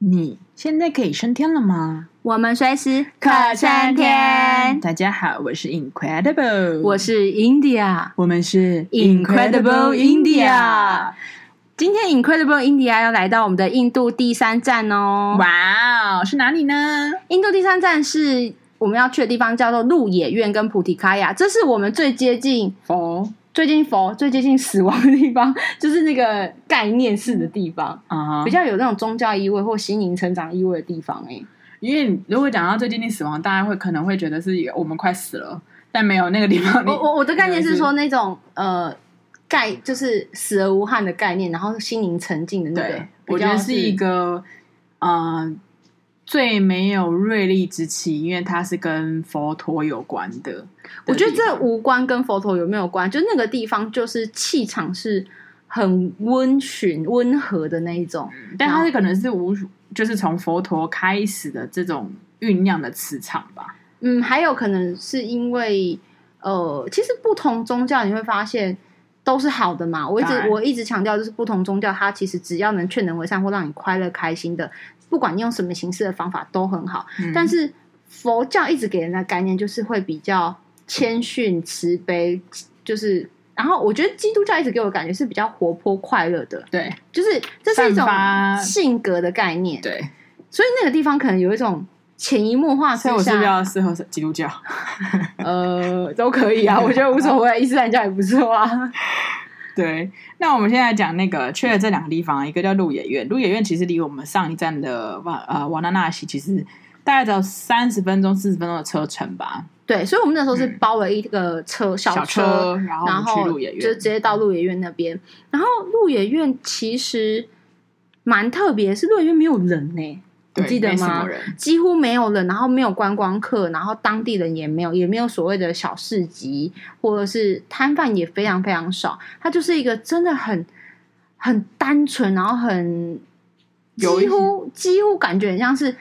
你现在可以升天了吗？我们随时可升天。大家好，我是 Incredible，我是 India，我们是 Incredible India。今天 Incredible India 要来到我们的印度第三站哦。哇哦，是哪里呢？印度第三站是我们要去的地方，叫做鹿野苑跟菩提卡亚。这是我们最接近佛。最近佛最接近死亡的地方，就是那个概念式的地方啊，uh huh. 比较有那种宗教意味或心灵成长意味的地方哎、欸。因为如果讲到最接近死亡，大家会可能会觉得是我们快死了，但没有那个地方。我我我的概念是说那种呃概就是死而无憾的概念，然后心灵沉静的那个。我觉得是一个呃。最没有锐利之气，因为它是跟佛陀有关，的。我觉得这无关跟佛陀有没有关，就那个地方就是气场是很温驯、温和的那一种。但它是可能是无，就是从佛陀开始的这种酝酿的磁场吧。嗯，还有可能是因为呃，其实不同宗教你会发现都是好的嘛。我一直我一直强调，就是不同宗教它其实只要能劝人为善或让你快乐开心的。不管你用什么形式的方法都很好，嗯、但是佛教一直给人的概念就是会比较谦逊、慈悲，就是然后我觉得基督教一直给我的感觉是比较活泼、快乐的，对，就是这是一种性格的概念，对，所以那个地方可能有一种潜移默化之下，所以我是比较适合基督教，呃，都可以啊，我觉得无所谓，伊斯兰教也不错啊。对，那我们现在讲那个去了这两个地方，一个叫鹿野苑，鹿野苑其实离我们上一站的瓦呃瓦纳纳西其实大概只有三十分钟、四十分钟的车程吧。对，所以我们那时候是包了一个车、嗯、小车，然后去就直接到鹿野苑那边。然后鹿野苑其实蛮特别，是鹿野苑没有人呢、欸。你记得吗？几乎没有人，然后没有观光客，然后当地人也没有，也没有所谓的小市集，或者是摊贩也非常非常少。它就是一个真的很很单纯，然后很几乎几乎感觉很像是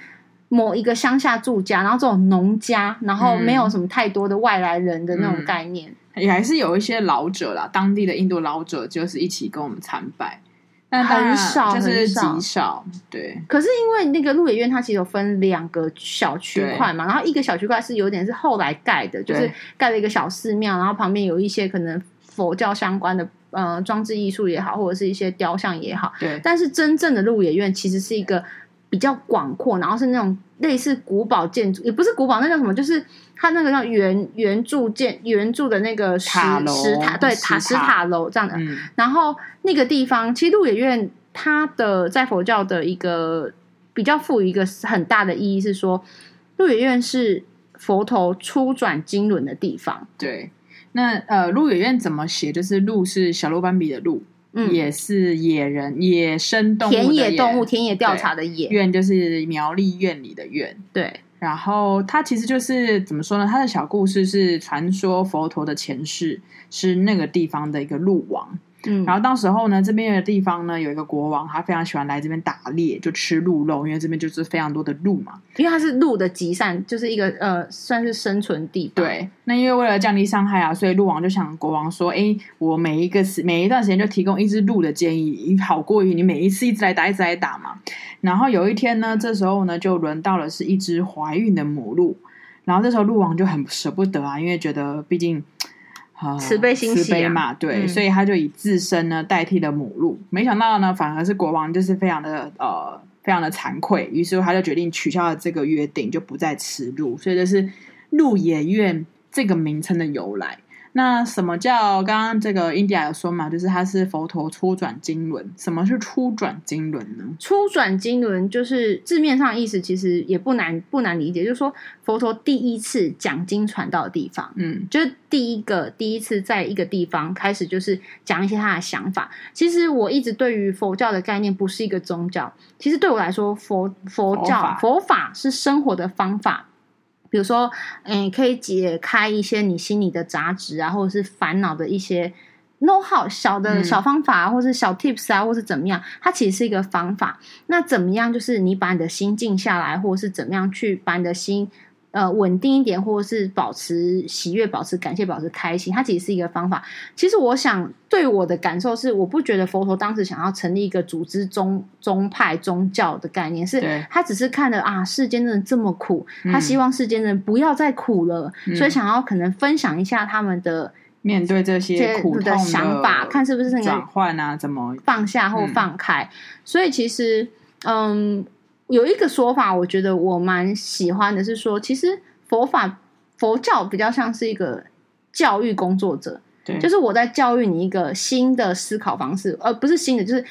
某一个乡下住家，然后这种农家，然后没有什么太多的外来人的那种概念。嗯，也还是有一些老者啦，当地的印度老者就是一起跟我们参拜。但很少，就是极少，对。可是因为那个鹿野苑，它其实有分两个小区块嘛，然后一个小区块是有点是后来盖的，就是盖了一个小寺庙，然后旁边有一些可能佛教相关的呃装置艺术也好，或者是一些雕像也好。对。但是真正的鹿野苑其实是一个比较广阔，然后是那种类似古堡建筑，也不是古堡，那叫什么？就是它那个叫圆圆柱建圆柱的那个石塔楼石塔，对，塔石塔楼这样的。嗯、然后。那个地方，其实鹿野苑它的在佛教的一个比较赋予一个很大的意义是说，鹿野苑是佛陀初转经轮的地方。对，那呃，鹿野苑怎么写？就是鹿是小鹿斑比的鹿，嗯，也是野人野生动物田野动物田野调查的野院，就是苗栗院里的院。对，然后它其实就是怎么说呢？它的小故事是传说佛陀的前世是那个地方的一个鹿王。嗯，然后到时候呢，这边的地方呢，有一个国王，他非常喜欢来这边打猎，就吃鹿肉，因为这边就是非常多的鹿嘛。因为它是鹿的集散，就是一个呃，算是生存地。对，那因为为了降低伤害啊，所以鹿王就想国王说：“哎，我每一个时每一段时间就提供一只鹿的建议，好过于你每一次一直来打，一直来打嘛。”然后有一天呢，这时候呢，就轮到了是一只怀孕的母鹿，然后这时候鹿王就很舍不得啊，因为觉得毕竟。慈悲心、啊、慈悲嘛，对，嗯、所以他就以自身呢代替了母鹿。没想到呢，反而是国王就是非常的呃，非常的惭愧，于是他就决定取消了这个约定，就不再吃鹿。所以这是鹿野苑这个名称的由来。那什么叫刚刚这个 India 有说嘛？就是它是佛陀初转经轮。什么是初转经轮呢？初转经轮就是字面上意思，其实也不难不难理解，就是说佛陀第一次讲经传道的地方，嗯，就是第一个第一次在一个地方开始就是讲一些他的想法。其实我一直对于佛教的概念不是一个宗教，其实对我来说，佛佛教佛法是生活的方法。比如说，嗯，可以解开一些你心里的杂质啊，或者是烦恼的一些 know how 小的小方法，啊，嗯、或者是小 tips 啊，或是怎么样，它其实是一个方法。那怎么样？就是你把你的心静下来，或者是怎么样去把你的心呃稳定一点，或者是保持喜悦、保持感谢、保持开心，它其实是一个方法。其实我想对我的感受是，我不觉得佛陀当时想要成立一个组织宗宗派宗教的概念，是他只是看了啊世间的人这么苦，他希望世间人不要再苦了，嗯、所以想要可能分享一下他们的。面对这些苦痛的想法，看是不是转换啊？怎么放下或放开？嗯、所以其实，嗯，有一个说法，我觉得我蛮喜欢的，是说，其实佛法佛教比较像是一个教育工作者，对，就是我在教育你一个新的思考方式，而不是新的，就是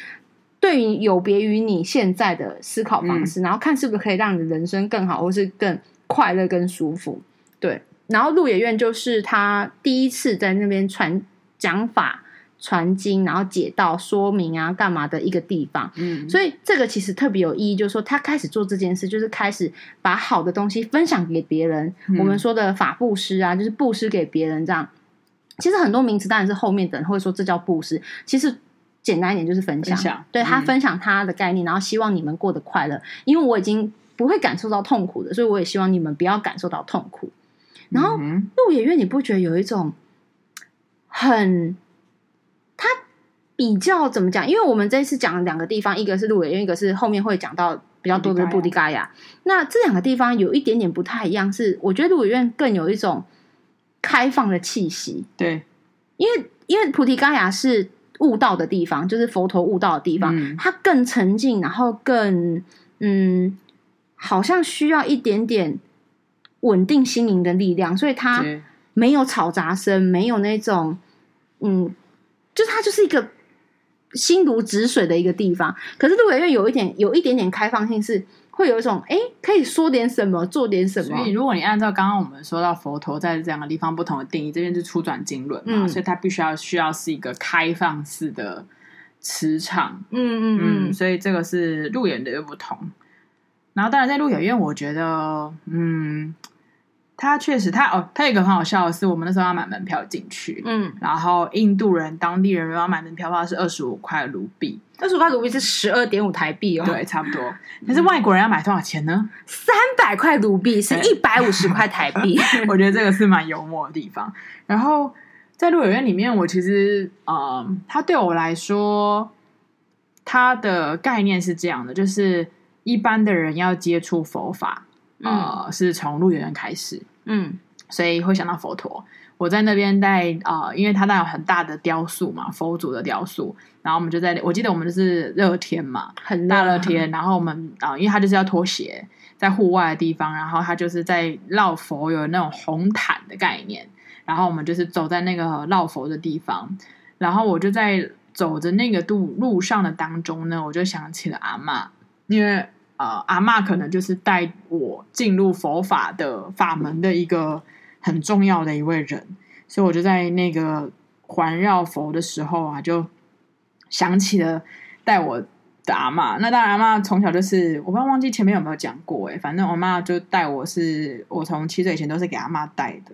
对于有别于你现在的思考方式，嗯、然后看是不是可以让你的人生更好，或是更快乐、更舒服，对。然后鹿野苑就是他第一次在那边传讲法、传经，然后解道、说明啊，干嘛的一个地方。嗯，所以这个其实特别有意义，就是说他开始做这件事，就是开始把好的东西分享给别人。嗯、我们说的法布施啊，就是布施给别人这样。其实很多名词当然是后面的人会说这叫布施，其实简单一点就是分享。分享对、嗯、他分享他的概念，然后希望你们过得快乐。因为我已经不会感受到痛苦的，所以我也希望你们不要感受到痛苦。然后鹿野月，你不觉得有一种很，它比较怎么讲？因为我们这一次讲了两个地方，一个是鹿野苑，一个是后面会讲到比较多的布迪嘎亚。那这两个地方有一点点不太一样，是我觉得鹿野苑更有一种开放的气息。对，因为因为菩提嘎亚是悟道的地方，就是佛陀悟道的地方，嗯、它更沉静，然后更嗯，好像需要一点点。稳定心灵的力量，所以它没有吵杂声，没有那种，嗯，就是它就是一个心如止水的一个地方。可是鹿野苑有一点，有一点点开放性，是会有一种，哎，可以说点什么，做点什么。所以，如果你按照刚刚我们说到佛陀在这两个地方不同的定义，这边是初转经轮嘛，嗯、所以它必须要需要是一个开放式的磁场。嗯嗯嗯，嗯，所以这个是鹿野苑的又不同。然后，当然，在鹿野苑，我觉得，嗯，他确实，他哦，他有一个很好笑的是，我们那时候要买门票进去，嗯，然后印度人、当地人要买门票的话是二十五块卢比，二十五块卢比是十二点五台币哦，对，差不多。但是外国人要买多少钱呢？三百块卢比是一百五十块台币，我觉得这个是蛮幽默的地方。然后在鹿野苑里面，我其实，嗯，他对我来说，他的概念是这样的，就是。一般的人要接触佛法，呃，嗯、是从鹿野苑开始，嗯，所以会想到佛陀。我在那边带啊、呃，因为他那有很大的雕塑嘛，佛祖的雕塑，然后我们就在，我记得我们就是热天嘛，很大热天，然后我们啊、呃，因为他就是要脱鞋，在户外的地方，然后他就是在绕佛有那种红毯的概念，然后我们就是走在那个绕佛的地方，然后我就在走着那个路路上的当中呢，我就想起了阿妈，因为。呃，阿嬷可能就是带我进入佛法的法门的一个很重要的一位人，所以我就在那个环绕佛的时候啊，就想起了带我的阿嬷。那当然，阿嬷从小就是，我不知道忘记前面有没有讲过诶，反正我阿嬷就带我是，我从七岁以前都是给阿妈带的。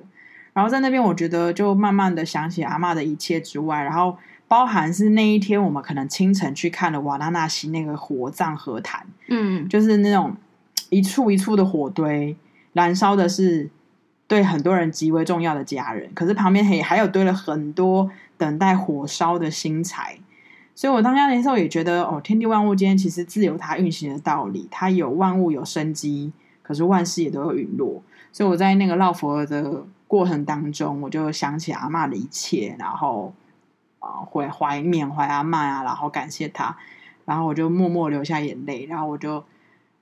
然后在那边，我觉得就慢慢的想起阿嬷的一切之外，然后。包含是那一天，我们可能清晨去看了瓦拉纳西那个火葬和坛，嗯，就是那种一簇一簇的火堆，燃烧的是对很多人极为重要的家人，可是旁边还还有堆了很多等待火烧的新柴，所以我当下那时候也觉得，哦，天地万物间其实自有它运行的道理，它有万物有生机，可是万事也都有陨落，所以我在那个绕佛的过程当中，我就想起阿妈的一切，然后。啊，会怀缅怀阿嬷啊，然后感谢他，然后我就默默流下眼泪，然后我就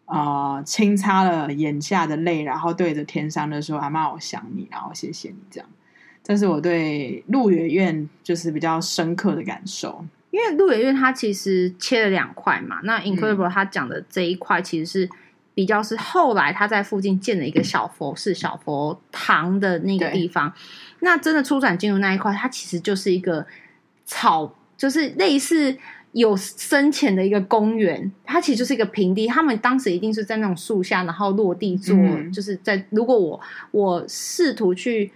啊、呃、轻擦了眼下的泪，然后对着天上的说：“阿妈，我想你，然后谢谢你。”这样，这是我对鹿野苑就是比较深刻的感受。因为鹿野苑它其实切了两块嘛，那 Incredible 他讲的这一块其实是比较是后来他在附近建了一个小佛寺、小佛堂的那个地方。那真的出转进入那一块，它其实就是一个。草就是类似有深浅的一个公园，它其实就是一个平地。他们当时一定是在那种树下，然后落地做，嗯、就是在。如果我我试图去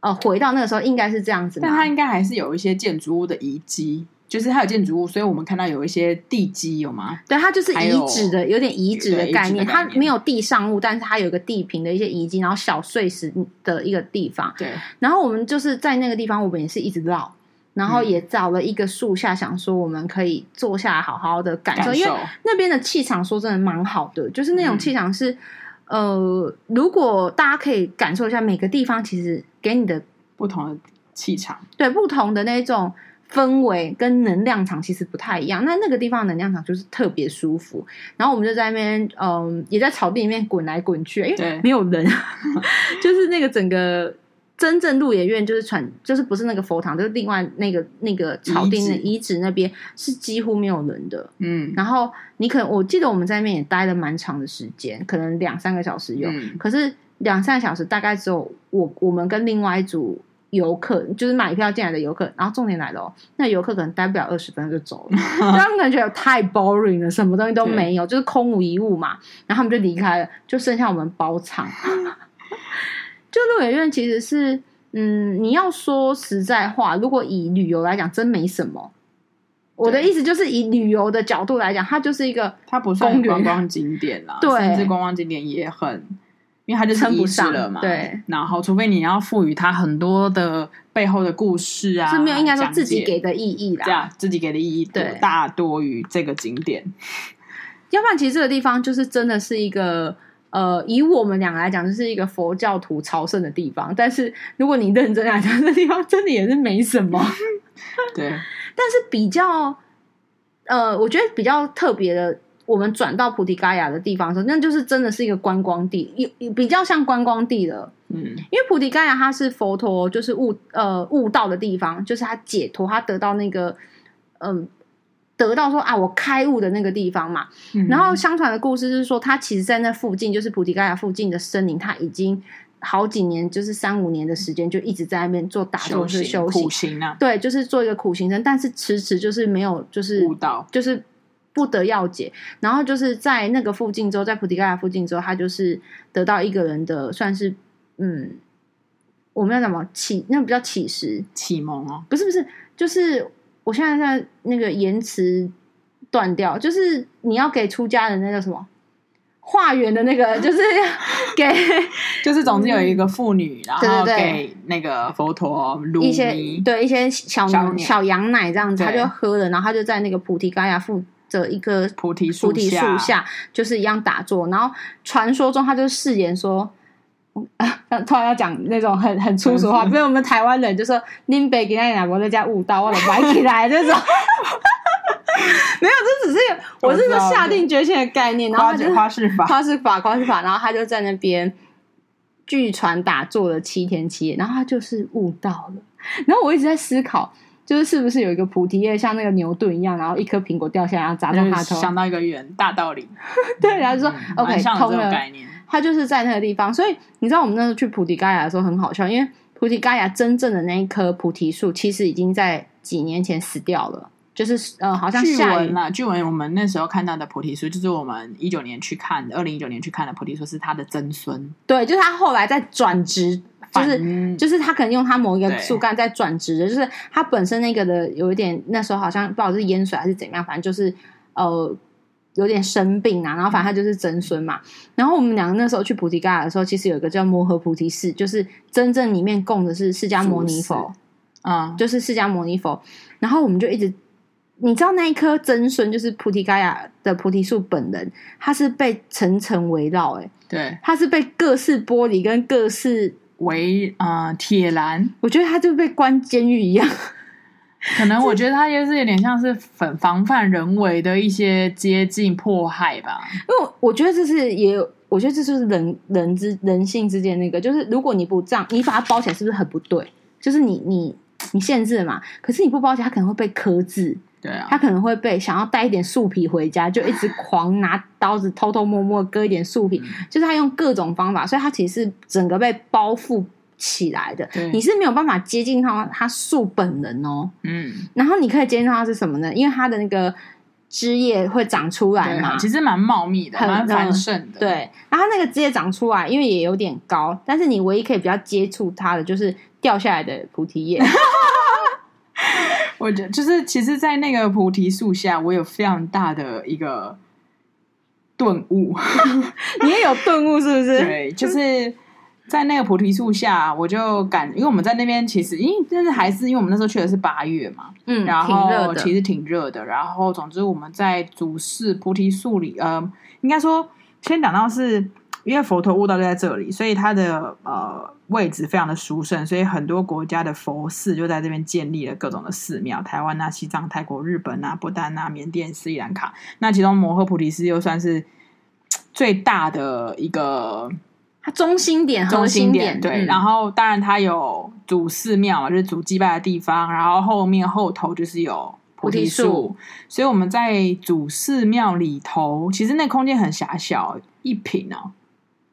呃回到那个时候，应该是这样子。但它应该还是有一些建筑物的遗迹，就是它有建筑物，所以我们看到有一些地基，有吗？对，它就是遗址的，有，有点遗址的概念。概念它没有地上物，但是它有一个地平的一些遗迹，然后小碎石的一个地方。对。然后我们就是在那个地方，我们也是一直绕，然后也找了一个树下，想说我们可以坐下来好好的感受，感受因为那边的气场说真的蛮好的，就是那种气场是、嗯，呃，如果大家可以感受一下，每个地方其实给你的不同的气场，对，不同的那种。氛围跟能量场其实不太一样，那那个地方能量场就是特别舒服。然后我们就在那边，嗯，也在草地里面滚来滚去，因为没有人，就是那个整个真正鹿野苑就是传，就是不是那个佛堂，就是另外那个那个草地的遗址那边是几乎没有人的。嗯，然后你可能我记得我们在那边也待了蛮长的时间，可能两三个小时有，嗯、可是两三个小时大概只有我我们跟另外一组。游客就是买票进来的游客，然后重点来了哦，那游客可能待不了二十分钟就走了，他们可能觉得太 boring 了，什么东西都没有，就是空无一物嘛，然后他们就离开了，就剩下我们包场。就鹿野苑其实是，嗯，你要说实在话，如果以旅游来讲，真没什么。我的意思就是以旅游的角度来讲，它就是一个它不算观光景点啦，对，甚至观光景点也很。因为它就是遗址了嘛，对。然后，除非你要赋予它很多的背后的故事啊，是没有应该说自己给的意义啦，这样自己给的意义对大多于这个景点。要不然，其实这个地方就是真的是一个呃，以我们两个来讲，就是一个佛教徒朝圣的地方。但是，如果你认真来讲，这地方真的也是没什么。对。但是比较呃，我觉得比较特别的。我们转到菩提伽亚的地方的时候，那就是真的是一个观光地，有比较像观光地了。嗯，因为菩提伽亚它是佛陀就是悟呃悟道的地方，就是他解脱，他得到那个嗯、呃、得到说啊我开悟的那个地方嘛。嗯、然后相传的故事是说，他其实在那附近，就是菩提伽亚附近的森林，他已经好几年，就是三五年的时间，就一直在那边做打坐是修行苦行啊。对，就是做一个苦行僧，但是迟迟就是没有就是悟道，就是。不得要解，然后就是在那个附近之后，在菩提伽亚附近之后，他就是得到一个人的算是嗯，我们要怎么启？那个比较启示启蒙哦，不是不是，就是我现在在那个言辞断掉，就是你要给出家人那叫什么化缘的那个，就是 给，就是总之有一个妇女，然后给那个佛陀一些对一些小小，小羊奶这样子，他就喝了，然后他就在那个菩提伽亚附。的一个菩提树菩提树下，就是一样打坐。然后传说中，他就誓言说，啊，突然要讲那种很很粗俗话，比如我们台湾人就说“林北给那两国在家悟道，我的歪起来”这种。没有，这只是我是说下定决心的概念。然后就花式法，花式法，花式法。然后他就在那边据传打坐了七天七夜，然后他就是悟道了。然后我一直在思考。就是是不是有一个菩提叶像那个牛顿一样，然后一颗苹果掉下来，然后砸到他头，想到一个圆大道理。对，然后就说、嗯、OK，通了。概念。他就是在那个地方，所以你知道我们那时候去菩提伽亚的时候很好笑，因为菩提伽亚真正的那一棵菩提树，其实已经在几年前死掉了。就是呃，好像据闻啊，据闻我们那时候看到的菩提树，就是我们一九年去看的，二零一九年去看的菩提树，是他的曾孙。对，就是他后来在转植。就是就是他可能用他某一个树干在转植的，就是他本身那个的有一点，那时候好像不知道是淹水还是怎么样，反正就是呃有点生病啊，然后反正他就是曾孙嘛。然后我们两个那时候去菩提伽亚的时候，其实有一个叫摩诃菩提寺，就是真正里面供的是释迦牟尼佛，啊，就是释迦牟尼佛。然后我们就一直，你知道那一棵曾孙就是菩提伽亚的菩提树本人，他是被层层围绕，哎，对，他是被各式玻璃跟各式。围啊，铁栏，我觉得他就被关监狱一样。可能我觉得他也是有点像是防防范人为的一些接近迫害吧。因为我觉得这是也有，我觉得这就是人人之人性之间那个，就是如果你不这样，你把它包起来，是不是很不对？就是你你你限制了嘛，可是你不包起来，它可能会被克制。对啊，他可能会被想要带一点树皮回家，就一直狂拿刀子偷偷摸摸割一点树皮，嗯，就是他用各种方法，所以他其实整个被包覆起来的。你是没有办法接近他他树本人哦。嗯，然后你可以接近他是什么呢？因为它的那个枝叶会长出来嘛，其实蛮茂密的，蛮繁盛的。对，然后那个枝叶长出来，因为也有点高，但是你唯一可以比较接触它的，就是掉下来的菩提叶。我觉得就是，其实，在那个菩提树下，我有非常大的一个顿悟。你也有顿悟，是不是？对，就是在那个菩提树下，我就感，因为我们在那边，其实，因为但是还是因为我们那时候去的是八月嘛，嗯，然后其实挺热的。然后，总之我们在主寺菩提树里，呃，应该说先讲到是。因为佛陀悟道就在这里，所以它的呃位置非常的殊胜，所以很多国家的佛寺就在这边建立了各种的寺庙，台湾啊、西藏、泰国、日本啊、不丹啊、缅甸、斯里兰卡。那其中摩诃菩提寺又算是最大的一个，它中心点、中心点对。嗯、然后当然它有主寺庙嘛，就是主祭拜的地方，然后后面后头就是有菩提树，所以我们在主寺庙里头，其实那空间很狭小，一平哦。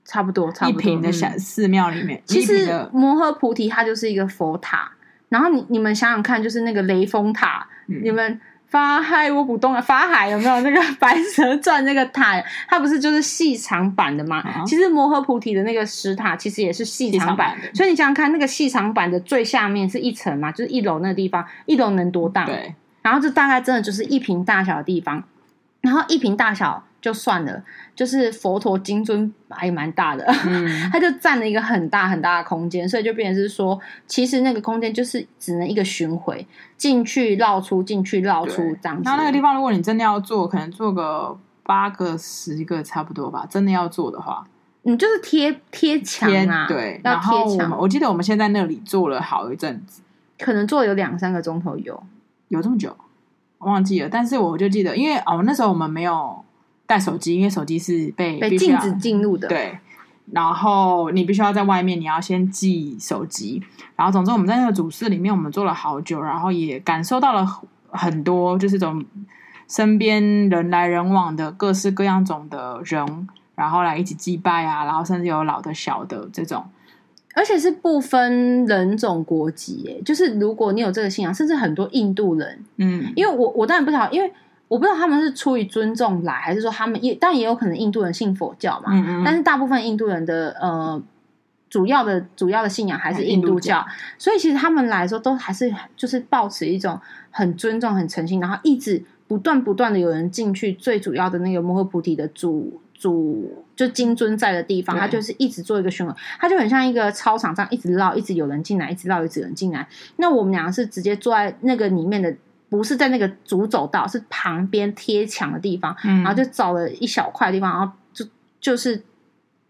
差不多，差不多。一平的小寺庙里面，其实摩诃菩提它就是一个佛塔。然后你你们想想看，就是那个雷峰塔，嗯、你们法海我不懂啊，法海有没有那个白蛇传那个塔？它不是就是细长版的吗？啊、其实摩诃菩提的那个石塔其实也是细长版的。所以你想想看，那个细长版的最下面是一层嘛，就是一楼那个地方，一楼能多大？对。然后这大概真的就是一平大小的地方，然后一平大小。就算了，就是佛陀金尊还蛮大的，嗯、他就占了一个很大很大的空间，所以就变成是说，其实那个空间就是只能一个巡回进去绕出，进去绕出这样子。那那个地方，如果你真的要做，可能做个八个、十个差不多吧。真的要做的话，你就是贴贴墙啊，对，要贴墙。我记得我们现在那里做了好一阵子，可能做了有两三个钟头有，有这么久，我忘记了。但是我就记得，因为哦，那时候我们没有。带手机，因为手机是被被禁止进入的。对，然后你必须要在外面，你要先寄手机。然后，总之我们在那个主室里面，我们坐了好久，然后也感受到了很多，就是这种身边人来人往的各式各样种的人，然后来一起祭拜啊，然后甚至有老的小的这种，而且是不分人种国籍，哎，就是如果你有这个信仰，甚至很多印度人，嗯，因为我我当然不知道，因为。我不知道他们是出于尊重来，还是说他们也，但也有可能印度人信佛教嘛。嗯嗯。但是大部分印度人的呃，主要的主要的信仰还是印度教，所以其实他们来说都还是就是抱持一种很尊重、很诚心，然后一直不断不断的有人进去最主要的那个摩诃菩提的主主就金尊在的地方，他就是一直做一个循环，他就很像一个操场上一直绕，一直有人进来，一直绕，一直有人进来。那我们两个是直接坐在那个里面的。不是在那个主走道，是旁边贴墙的地方，嗯、然后就找了一小块地方，然后就就是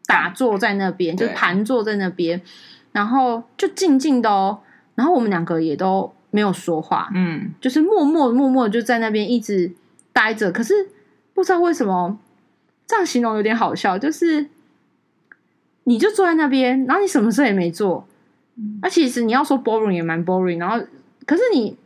打坐在那边，就盘坐在那边，然后就静静的哦，然后我们两个也都没有说话，嗯，就是默默默默就在那边一直待着。可是不知道为什么这样形容有点好笑，就是你就坐在那边，然后你什么事也没做，那、嗯、其实你要说 boring 也蛮 boring，然后可是你。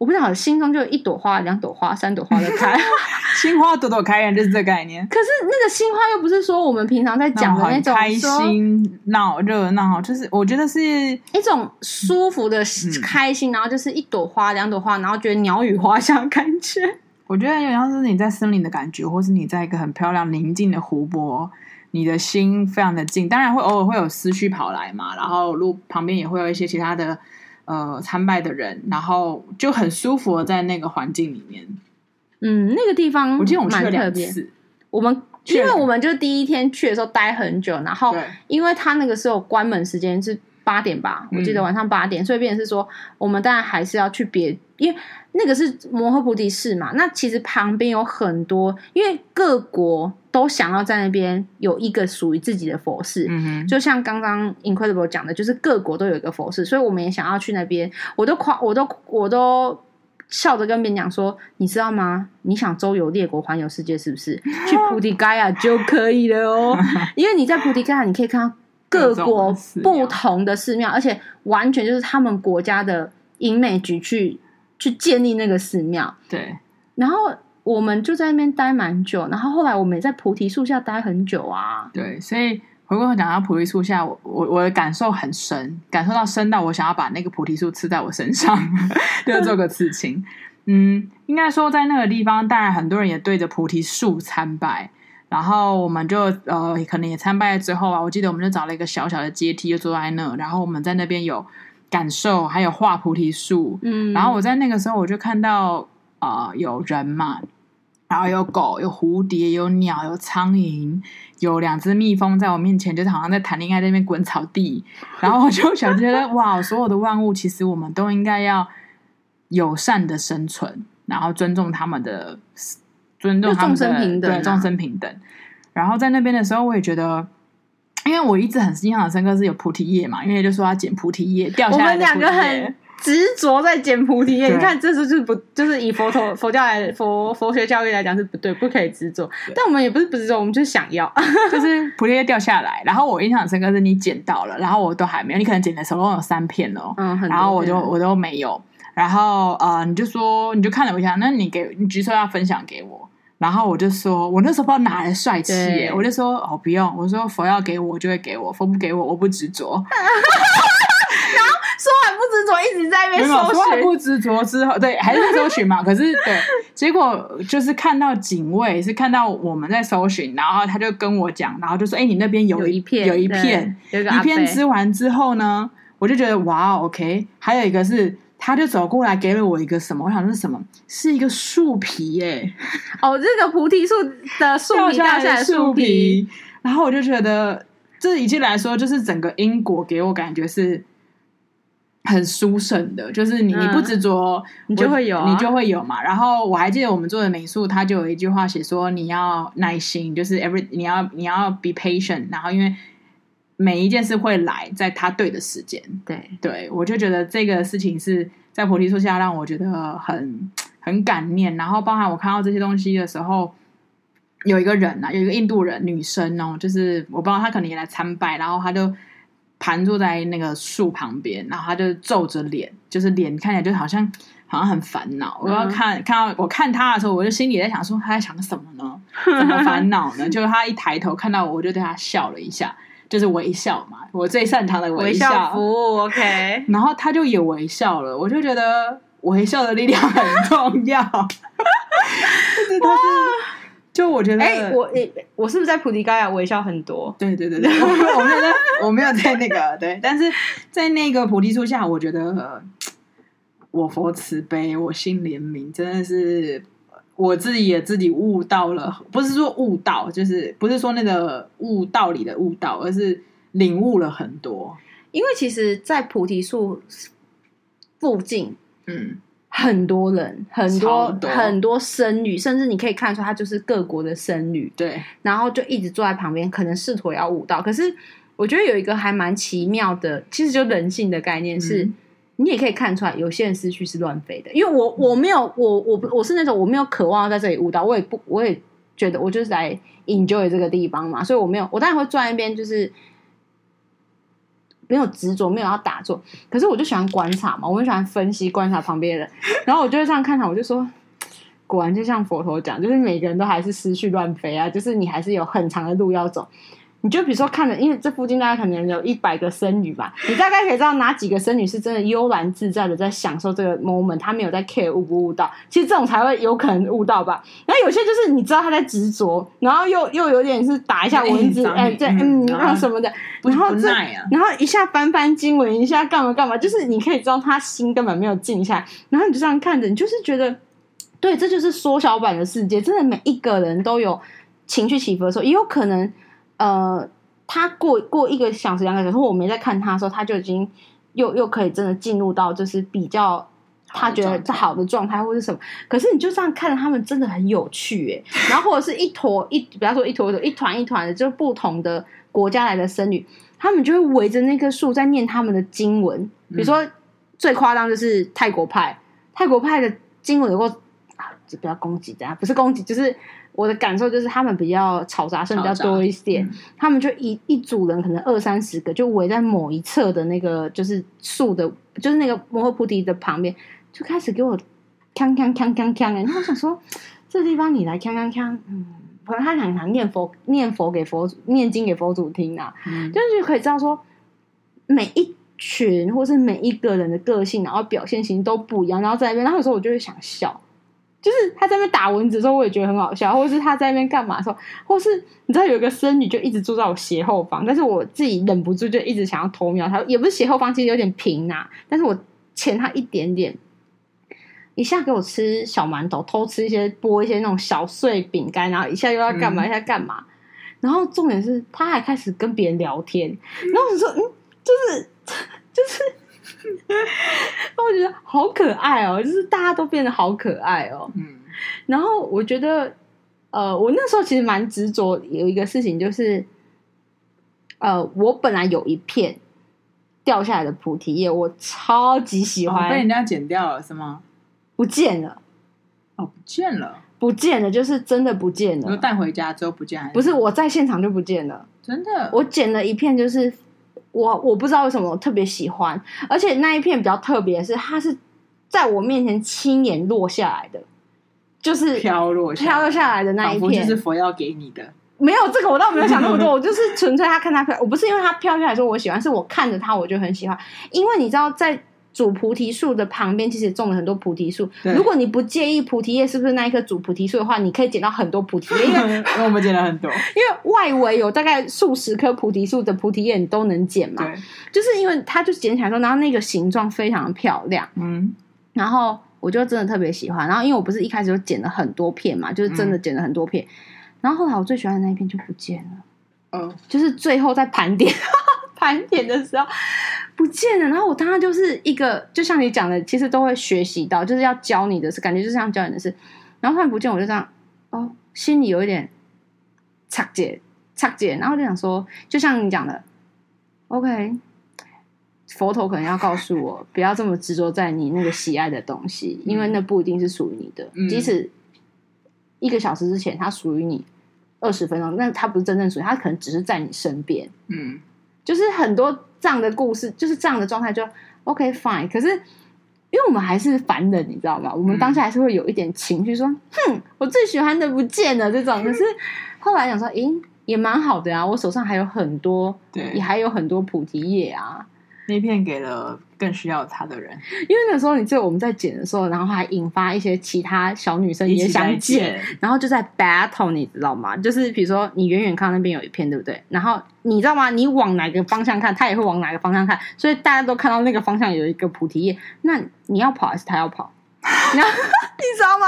我不知道，心中就有一朵花、两朵花、三朵花的开，心花朵朵开，就是这个概念。可是那个心花又不是说我们平常在讲的那种开心、闹热闹，就是我觉得是一种舒服的开心，嗯、然后就是一朵花、两朵花，然后觉得鸟语花香的感觉。我觉得有点像是你在森林的感觉，或是你在一个很漂亮宁静的湖泊，你的心非常的静。当然会偶尔会有思绪跑来嘛，然后路旁边也会有一些其他的。呃，参拜的人，然后就很舒服的在那个环境里面。嗯，那个地方我记得我们去了两次。我们因为我们就第一天去的时候待很久，然后因为他那个时候关门时间是八点吧，我记得晚上八点，嗯、所以变成是说我们当然还是要去别，因为那个是摩诃菩提寺嘛。那其实旁边有很多，因为各国。都想要在那边有一个属于自己的佛寺，嗯，就像刚刚 Incredible 讲的，就是各国都有一个佛寺，所以我们也想要去那边。我都夸，我都，我都笑着跟别人讲说，你知道吗？你想周游列国、环游世界，是不是 去菩提伽亚就可以了哦？因为你在菩提伽亚，你可以看到各国不同的寺庙，而且完全就是他们国家的 image 去去建立那个寺庙。对，然后。我们就在那边待蛮久，然后后来我们也在菩提树下待很久啊。对，所以回过头讲到菩提树下，我我我的感受很深，感受到深到我想要把那个菩提树刺在我身上，就做个刺青。嗯，应该说在那个地方，当然很多人也对着菩提树参拜，然后我们就呃可能也参拜了之后啊，我记得我们就找了一个小小的阶梯，就坐在那，然后我们在那边有感受，还有画菩提树。嗯，然后我在那个时候我就看到啊、呃，有人嘛。然后有狗，有蝴蝶，有鸟，有苍蝇，有两只蜜蜂在我面前，就是好像在谈恋爱，在那边滚草地。然后我就想觉得，哇，所有的万物其实我们都应该要友善的生存，然后尊重他们的，尊重他们的，众生平等啊，对，众生平等。然后在那边的时候，我也觉得，因为我一直很印象很深刻是有菩提叶嘛，因为就说要捡菩提叶掉下来。我们两个很 执着在捡菩提叶，你看，这是就是不，就是以佛陀佛教来佛佛学教育来讲是不对，不可以执着。但我们也不是不执着，我们就是想要，就是菩提叶掉下来，然后我印象深刻是你捡到了，然后我都还没有，你可能捡的时候有三片哦，嗯，然后我就我都没有，然后呃，你就说你就看了我一下，那你给你举手要分享给我，然后我就说我那时候不知道哪来的帅气耶，我就说哦不用，我说佛要给我就会给我，佛不给我我不执着。说完不执着，一直在那边搜寻。说完不执着之后，对，还是在搜寻嘛。可是，对，结果就是看到警卫，是看到我们在搜寻，然后他就跟我讲，然后就说：“哎、欸，你那边有一片，有一片，有一片。织完之后呢，我就觉得哇，OK。还有一个是，他就走过来给了我一个什么？我想说是什么？是一个树皮耶。哦，这个菩提树的树皮掉下来的树皮。然后我就觉得，这一切来说，就是整个因果给我感觉是。很殊胜的，就是你你不执着，你就会有、啊，你就会有嘛。然后我还记得我们做的美术，他就有一句话写说，你要耐心，就是 every 你要你要 be patient。然后因为每一件事会来在他对的时间，对对，我就觉得这个事情是在菩提树下让我觉得很很感念。然后包含我看到这些东西的时候，有一个人啊，有一个印度人女生哦，就是我不知道她可能也来参拜，然后她就。盘坐在那个树旁边，然后他就皱着脸，就是脸看起来就好像好像很烦恼。我要看、嗯、看到我看他的时候，我就心里在想说他在想什么呢？怎么烦恼呢？就是他一抬头看到我，我就对他笑了一下，就是微笑嘛，我最擅长的微笑。服务，OK。然后他就也微笑了，我就觉得微笑的力量很重要。就我觉得，哎、欸，我我是不是在菩提伽亚微笑很多？对对对对，我没有在，我没有在那个对，但是在那个菩提树下，我觉得、呃、我佛慈悲，我心怜悯，真的是我自己也自己悟到了，不是说悟到，就是不是说那个悟道理的悟道，而是领悟了很多。因为其实，在菩提树附近，嗯。很多人，很多，多很多僧侣，甚至你可以看出他就是各国的僧侣。对，然后就一直坐在旁边，可能试图要悟道。可是我觉得有一个还蛮奇妙的，其实就人性的概念是，嗯、你也可以看出来，有些人思绪是乱飞的。因为我我没有我我我是那种我没有渴望要在这里悟道，我也不我也觉得我就是来 enjoy 这个地方嘛，所以我没有，我当然会坐在那边就是。没有执着，没有要打坐，可是我就喜欢观察嘛，我很喜欢分析观察旁边人，然后我就会这样看他，我就说，果然就像佛陀讲，就是每个人都还是思绪乱飞啊，就是你还是有很长的路要走。你就比如说看着，因为这附近大概可能有一百个僧侣吧，你大概可以知道哪几个僧侣是真的悠然自在的在享受这个 moment，他没有在 care 悟不悟道，其实这种才会有可能悟道吧。然后有些就是你知道他在执着，然后又又有点是打一下蚊子，哎，对，嗯，然后什么的，然后这，然后一下翻翻经文，一下干嘛干嘛，就是你可以知道他心根本没有静下来，然后你就这样看着，你就是觉得，对，这就是缩小版的世界，真的每一个人都有情绪起伏的时候，也有可能。呃，他过过一个小时、两个小时，我没在看他的时候，他就已经又又可以真的进入到就是比较他觉得好的状态或是什么。可是你就这样看着他们，真的很有趣诶。然后或者是一坨一，比方说一坨一团一团的，就不同的国家来的僧侣，他们就会围着那棵树在念他们的经文。比如说最夸张就是泰国派，泰国派的经文有过啊，就不要攻击大家，不是攻击，就是。我的感受就是，他们比较吵杂声比较多一点，嗯、他们就一一组人，可能二三十个，就围在某一侧的那个就是树的，就是那个摩诃菩提的旁边，就开始给我锵锵锵锵锵。然后我想说，这地方你来锵锵锵，嗯，可能他想想念佛，念佛给佛念经给佛祖听啊，嗯、就是可以知道说，每一群或是每一个人的个性，然后表现型都不一样，然后在那边，然后有时候我就会想笑。就是他在那边打蚊子的时候，我也觉得很好笑，或者是他在那边干嘛的时候，或是你知道有一个僧侣就一直住在我斜后方，但是我自己忍不住就一直想要偷瞄他，也不是斜后方，其实有点平呐、啊，但是我欠他一点点，一下给我吃小馒头，偷吃一些剥一些那种小碎饼干，然后一下又要干嘛，嗯、一下干嘛，然后重点是他还开始跟别人聊天，然后我就说嗯，就是 就是。我觉得好可爱哦，就是大家都变得好可爱哦。嗯，然后我觉得，呃，我那时候其实蛮执着有一个事情，就是，呃，我本来有一片掉下来的菩提叶，我超级喜欢，被人家剪掉了是吗？不见了，哦，不见了，不见了，就是真的不见了。带回家之后不见还是？不是，我在现场就不见了，真的，我剪了一片，就是。我我不知道为什么我特别喜欢，而且那一片比较特别的是，它是在我面前亲眼落下来的，就是飘落飘落下来的那一片，就是佛要给你的。没有这个，我倒没有想那么多，我就是纯粹他看他飘，我不是因为他飘下来说我喜欢，是我看着他我就很喜欢，因为你知道在。主菩提树的旁边其实种了很多菩提树。如果你不介意菩提叶是不是那一棵主菩提树的话，你可以捡到很多菩提叶，因为 我们捡了很多。因为外围有大概数十棵菩提树的菩提叶，你都能捡嘛。就是因为它就捡起来说，然后那个形状非常的漂亮。嗯，然后我就真的特别喜欢。然后因为我不是一开始就捡了很多片嘛，就是真的捡了很多片。嗯、然后后来我最喜欢的那一片就不见了。嗯、哦，就是最后在盘点 盘点的时候。不见了，然后我当时就是一个，就像你讲的，其实都会学习到，就是要教你的是，感觉就是像教你的事。然后突然不见，我就这样，哦，心里有一点插结插结，然后就想说，就像你讲的，OK，佛陀可能要告诉我，不要这么执着在你那个喜爱的东西，因为那不一定是属于你的。嗯、即使一个小时之前它属于你二十分钟，那它不是真正属于，它可能只是在你身边。嗯，就是很多。这样的故事就是这样的状态，就 OK fine。可是因为我们还是凡人，你知道吗？我们当下还是会有一点情绪，说：“哼，我最喜欢的不见了。”这种。可是后来想说，诶，也蛮好的啊，我手上还有很多，对，也还有很多菩提叶啊。那片给了更需要它的人，因为那时候你记得我们在剪的时候，然后还引发一些其他小女生也想剪，然后就在 battle，你知道吗？就是比如说你远远看那边有一片，对不对？然后你知道吗？你往哪个方向看，他也会往哪个方向看，所以大家都看到那个方向有一个菩提叶，那你要跑还是他要跑？然后你知道吗？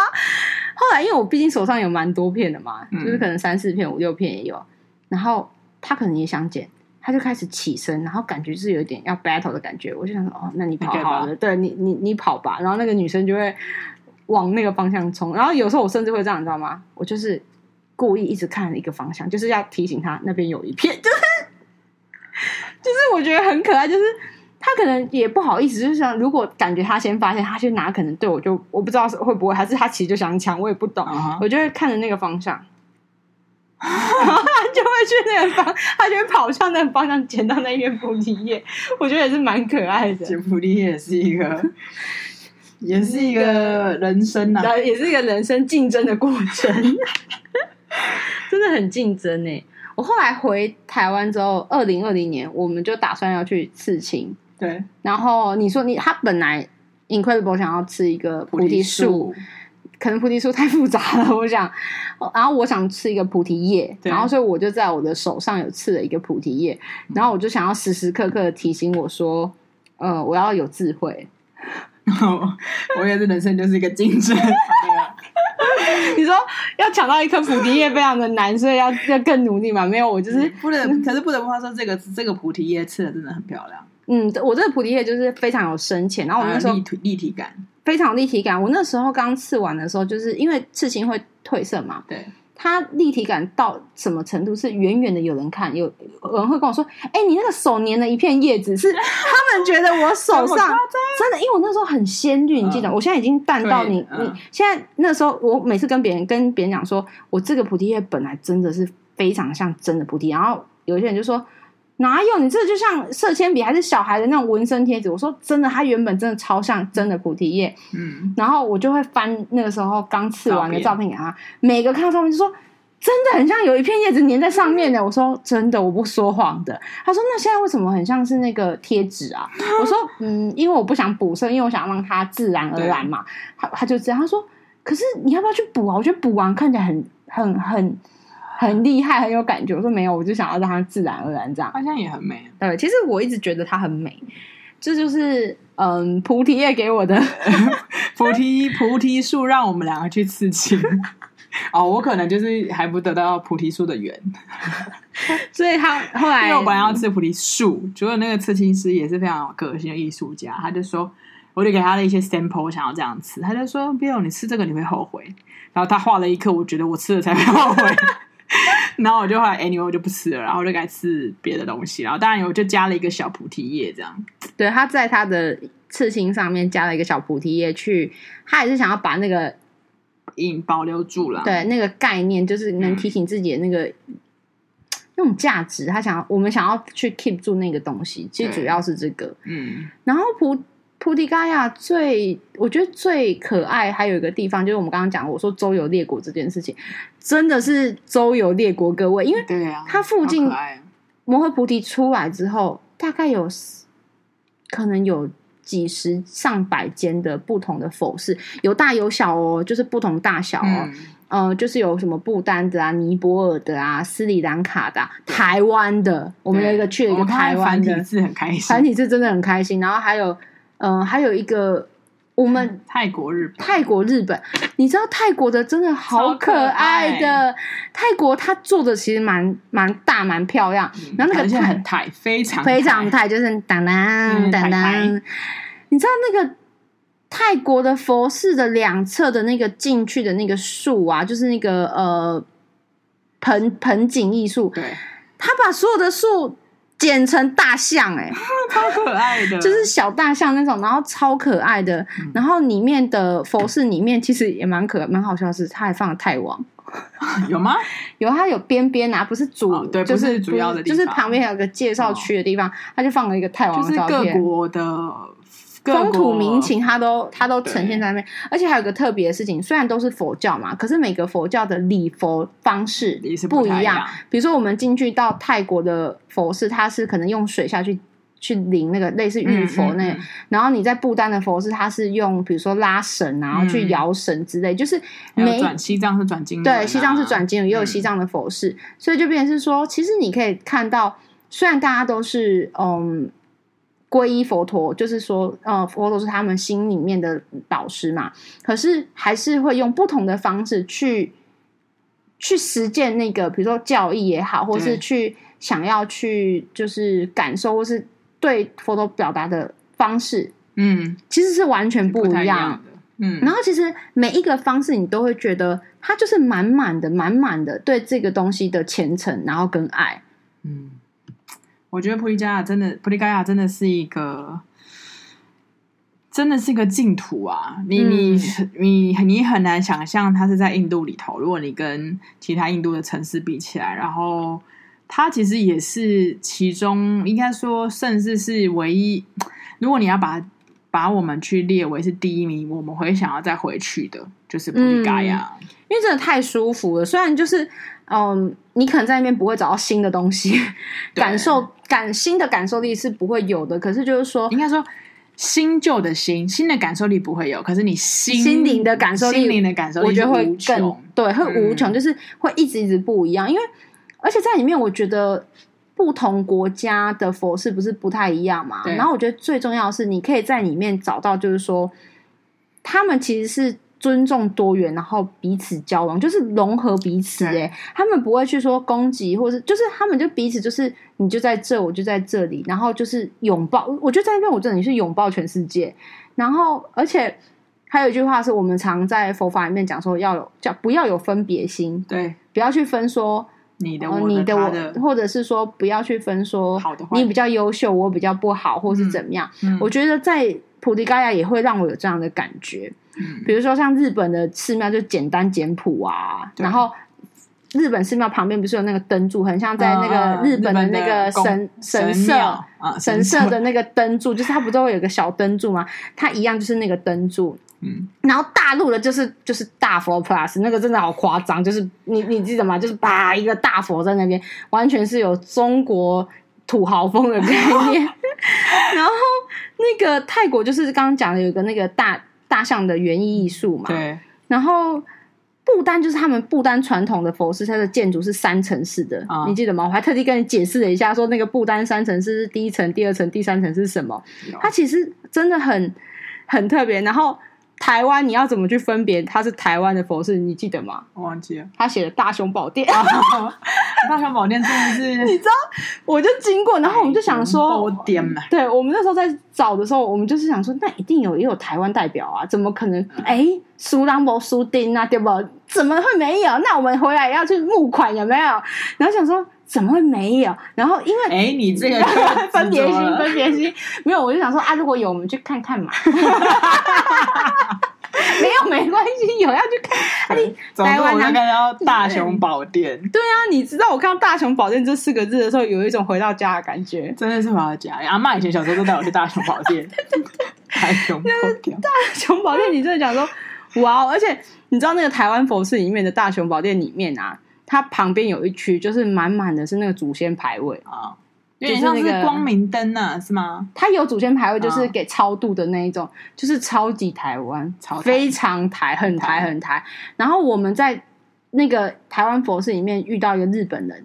后来因为我毕竟手上有蛮多片的嘛，就是可能三四片、五六片也有，然后他可能也想捡。他就开始起身，然后感觉是有一点要 battle 的感觉。我就想说，哦，那你跑好了，对你，你你跑吧。然后那个女生就会往那个方向冲。然后有时候我甚至会这样，你知道吗？我就是故意一直看一个方向，就是要提醒他那边有一片，就是就是我觉得很可爱。就是他可能也不好意思，就是想如果感觉他先发现，他去拿，可能对我就我不知道是会不会，还是他其实就想抢，我也不懂。Uh huh. 我就会看着那个方向。就会去那个方，他就会跑向那个方向，捡到那一片菩提叶。我觉得也是蛮可爱的。捡菩提叶也是一个，也是一个人生呐、啊，也是一个人生竞争的过程，真的很竞争呢。我后来回台湾之后，二零二零年我们就打算要去刺青。对，然后你说你他本来 Incredible 想要刺一个菩提树。可能菩提树太复杂了，我想，然后我想吃一个菩提叶，然后所以我就在我的手上有刺了一个菩提叶，然后我就想要时时刻刻提醒我说，呃，我要有智慧。我也是，人生就是一个竞争。你说要抢到一颗菩提叶非常的难，所以要要更努力嘛？没有，我就是不能，可是不得不说，这个这个菩提叶刺的真的很漂亮。嗯，我这个菩提叶就是非常有深浅，然后我那时候立体立体感。非常立体感。我那时候刚刺完的时候，就是因为刺青会褪色嘛。对。它立体感到什么程度？是远远的有人看，有有人会跟我说：“哎、欸，你那个手粘了一片叶子。”是 他们觉得我手上真的，因为我那时候很鲜绿，你记得？嗯、我现在已经淡到你，嗯、你现在那时候，我每次跟别人跟别人讲说，我这个菩提叶本来真的是非常像真的菩提，然后有些人就说。哪有？你这就像色铅笔还是小孩的那种纹身贴纸？我说真的，它原本真的超像真的菩提叶。嗯，然后我就会翻那个时候刚刺完的照片给他，每个看到照片就说真的很像有一片叶子粘在上面的。我说真的，我不说谎的。他说那现在为什么很像是那个贴纸啊？我说嗯，因为我不想补色，因为我想让它自然而然嘛。他他就这样，他说可是你要不要去补啊？我觉得补完看起来很很很很厉害，很有感觉。我说没有，我就想要让它自然而然这样。好像也很美。对，其实我一直觉得它很美。这就是嗯，菩提叶给我的 菩提菩提树，让我们两个去刺青。哦，我可能就是还不得到菩提树的缘，所以他后来，因为我本来要吃菩提树，结果那个刺青师也是非常有个性的艺术家，他就说，我就给他的一些 sample，我想要这样吃，他就说，Bill，你吃这个你会后悔。然后他画了一颗，我觉得我吃了才会后悔。然后我就后来 anyway 我就不吃了，然后就改吃别的东西。然后当然我就加了一个小菩提叶，这样。对，他在他的刺青上面加了一个小菩提叶，去他也是想要把那个。印保留住了，对那个概念，就是能提醒自己的那个、嗯、那种价值。他想要，我们想要去 keep 住那个东西，其实主要是这个。嗯，然后菩菩提伽亚最，我觉得最可爱，还有一个地方就是我们刚刚讲，我说周游列国这件事情，真的是周游列国，各位，因为它附近摩诃菩提出来之后，大概有可能有。几十上百间的不同的佛寺，有大有小哦，就是不同大小哦。嗯、呃，就是有什么不丹的啊、尼泊尔的啊、斯里兰卡的、啊、台湾的。我们有一个去了一个台湾的，繁体字很开心，繁体字真的很开心。然后还有，嗯、呃，还有一个我们泰国日本，泰国日本，你知道泰国的真的好可爱的。泰国它做的其实蛮蛮大蛮漂亮，嗯、然后那个泰很泰，非常非常泰，就是当当当当。你知道那个泰国的佛寺的两侧的那个进去的那个树啊，就是那个呃盆盆景艺术，对，他把所有的树剪成大象，欸，哎，超可爱的，就是小大象那种，然后超可爱的，嗯、然后里面的佛寺里面其实也蛮可蛮好笑的是，他还放了泰王，有吗？有，它有边边啊，不是主，哦、对，就是不是主要的地方，就是旁边有个介绍区的地方，他、哦、就放了一个泰王的照片，就是各国的。风土民情，它都它都呈现在那边，而且还有个特别的事情，虽然都是佛教嘛，可是每个佛教的礼佛方式不一样。一样比如说，我们进去到泰国的佛寺，它是可能用水下去去淋那个类似浴佛那，嗯嗯嗯、然后你在不丹的佛寺，它是用比如说拉绳，然后去摇绳之类，嗯、就是没转西藏是转经轮，对，西藏是转经，也有西藏的佛寺，嗯、所以就变成是说，其实你可以看到，虽然大家都是嗯。皈依佛陀，就是说，呃，佛陀是他们心里面的导师嘛。可是还是会用不同的方式去去实践那个，比如说教义也好，或是去想要去就是感受，或是对佛陀表达的方式，嗯，其实是完全不一样，的。嗯，然后其实每一个方式，你都会觉得他就是满满的、满满的对这个东西的虔诚，然后跟爱，嗯。我觉得普利加亚真的，普利加亚真的是一个，真的是一个净土啊！你、嗯、你你你很难想象它是在印度里头。如果你跟其他印度的城市比起来，然后它其实也是其中，应该说甚至是唯一。如果你要把把我们去列为是第一名，我们会想要再回去的，就是菩提伽亚，嗯，因为真的太舒服了。虽然就是。嗯，你可能在那边不会找到新的东西，感受感新的感受力是不会有的。可是就是说，应该说新旧的新新的感受力不会有，可是你心心灵的感受力，心灵的感受力，我觉得会更对，会无穷，嗯、就是会一直一直不一样。因为而且在里面，我觉得不同国家的佛事不是不太一样嘛？然后我觉得最重要的是，你可以在里面找到，就是说他们其实是。尊重多元，然后彼此交往，就是融合彼此。哎，他们不会去说攻击，或是就是他们就彼此就是你就在这，我就在这里，然后就是拥抱。我觉得在那边，我真的你是拥抱全世界。然后，而且还有一句话是我们常在佛法里面讲说，要有叫不要有分别心，对，不要去分说你的、呃、你的我的，或者是说不要去分说你比较优秀，我比较不好，或是怎么样。嗯嗯、我觉得在菩提伽亚也会让我有这样的感觉。比如说像日本的寺庙就简单简朴啊，然后日本寺庙旁边不是有那个灯柱，很像在那个日本的那个神神社啊神社的那个灯柱，就是它不都会有个小灯柱吗？它一样就是那个灯柱。嗯，然后大陆的就是就是大佛 plus 那个真的好夸张，就是你你记得吗？就是把一个大佛在那边，完全是有中国土豪风的概念。然后那个泰国就是刚刚讲的有一个那个大。大象的园艺艺术嘛，对。然后不丹就是他们不丹传统的佛寺，它的建筑是三层式的，哦、你记得吗？我还特地跟你解释了一下，说那个不丹三层式是第一层、第二层、第三层是什么？它其实真的很很特别。然后。台湾你要怎么去分别它是台湾的佛寺？你记得吗？我忘记了。他写的大雄宝殿，大雄宝殿真的是，你知道？我就经过，然后我们就想说，对，我们那时候在找的时候，我们就是想说，那一定有也有台湾代表啊，怎么可能？哎，苏朗博苏丁啊，对不？怎么会没有？那我们回来要去募款有没有？然后想说。怎么会没有？然后因为哎，你这个 分别心，分别心没有，我就想说啊，如果有，我们去看看嘛。没有没关系，有要去看。你台湾那个叫大雄宝殿。对啊，你知道我看到大雄宝殿这四个字的时候，有一种回到家的感觉，真的是回到家。阿嬷以前小时候都带我去大雄宝殿。大雄宝殿，大雄宝殿，你真的讲说哇！而且你知道那个台湾佛寺里面的大雄宝殿里面啊。它旁边有一区，就是满满的是那个祖先牌位啊，有点像是光明灯啊，是吗？它有祖先牌位，就是给超度的那一种，就是超级台湾，超非常台，很台很台。然后我们在那个台湾佛寺里面遇到一个日本人，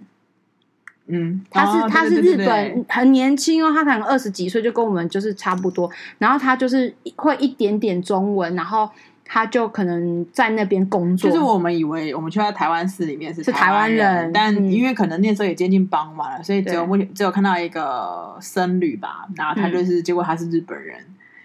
嗯，他是他是日本，很年轻哦，他可能二十几岁，就跟我们就是差不多。然后他就是会一点点中文，然后。他就可能在那边工作，就是我们以为我们去到台湾市里面是是台湾人，但因为可能那时候也接近傍晚了，嗯、所以只有目前只有看到一个僧侣吧，然后他就是、嗯、结果他是日本人，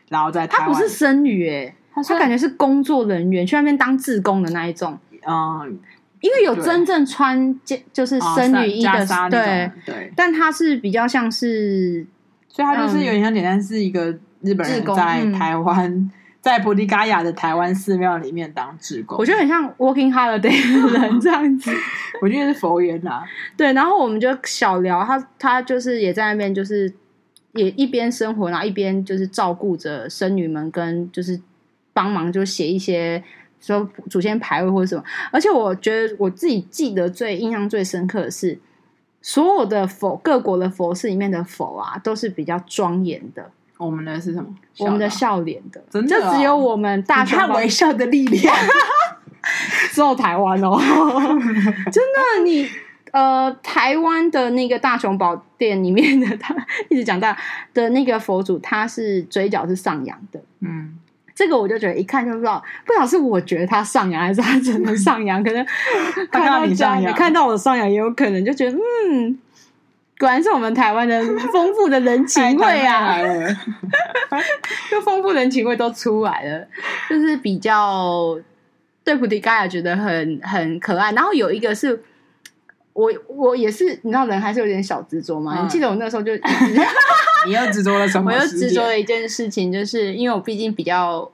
然后在台，他不是僧侣哎，他感觉是工作人员去那边当志工的那一种，嗯，因为有真正穿就是僧侣衣的，哦、对对，但他是比较像是，所以他就是有点像简单是一个日本人在台湾。嗯在菩提伽亚的台湾寺庙里面当志工，我觉得很像 working holiday 的人这样子。我觉得是佛缘呐。对，然后我们就小聊，他他就是也在那边，就是也一边生活，然后一边就是照顾着僧侣们，跟就是帮忙就写一些说祖先牌位或者什么。而且我觉得我自己记得最印象最深刻的是，所有的佛各国的佛寺里面的佛啊，都是比较庄严的。我们的是什么？我们的笑脸的，真的，就只有我们大雄微笑的力量，只有台湾哦，真的，你呃，台湾的那个大雄宝殿里面的他一直讲到的那个佛祖，他是嘴角是上扬的，嗯，这个我就觉得一看就知道，不知道是我觉得他上扬，还是他真的上扬，可能 看到你上扬，看到我上扬也有可能就觉得嗯。果然是我们台湾的丰富的人情味啊！就丰富人情味都出来了，就是比较对菩提伽亚觉得很很可爱。然后有一个是我我也是，你知道人还是有点小执着嘛？嗯、你记得我那时候就 你又执着了什么？我又执着了一件事情，就是因为我毕竟比较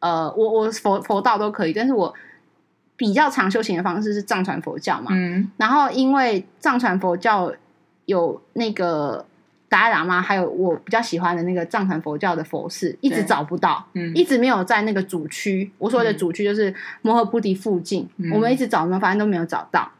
呃，我我佛佛道都可以，但是我比较常修行的方式是藏传佛教嘛。嗯，然后因为藏传佛教。有那个达赖喇嘛，还有我比较喜欢的那个藏传佛教的佛寺，一直找不到，嗯，一直没有在那个主区。我所谓的主区就是摩诃菩提附近，嗯、我们一直找，我们，反正都没有找到。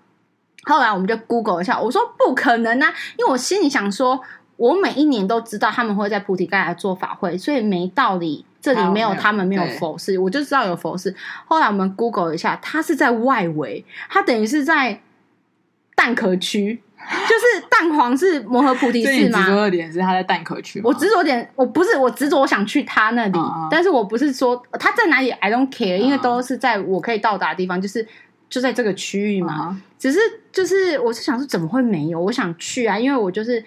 后来我们就 Google 一下，我说不可能啊，因为我心里想说，我每一年都知道他们会在菩提伽亚做法会，所以没道理这里没有他们没有佛寺，我就知道有佛寺。后来我们 Google 一下，它是在外围，它等于是在蛋壳区。就是蛋黄是摩诃菩提寺吗？执着的点是他在蛋壳区。我执着点，我不是我执着，我想去他那里，啊、但是我不是说他在哪里，I don't care，、啊、因为都是在我可以到达的地方，就是就在这个区域嘛。啊、只是就是我是想说，怎么会没有？我想去啊，因为我就是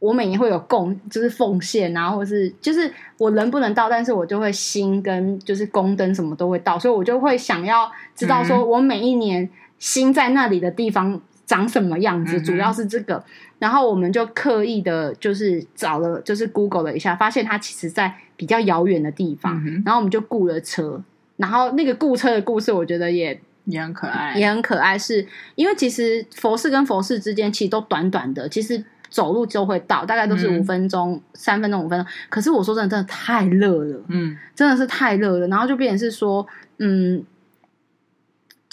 我每年会有贡，就是奉献，然后或是就是我人不能到，但是我就会心跟就是宫灯什么都会到，所以我就会想要知道说我每一年心在那里的地方。长什么样子？主要是这个，然后我们就刻意的，就是找了，就是 Google 了一下，发现它其实在比较遥远的地方。嗯、然后我们就雇了车，然后那个雇车的故事，我觉得也也很可爱，也很可爱。是因为其实佛寺跟佛寺之间其实都短短的，其实走路就会到，大概都是五分钟、三、嗯、分钟、五分钟。可是我说真的，真的太热了，嗯，真的是太热了。然后就变成是说，嗯。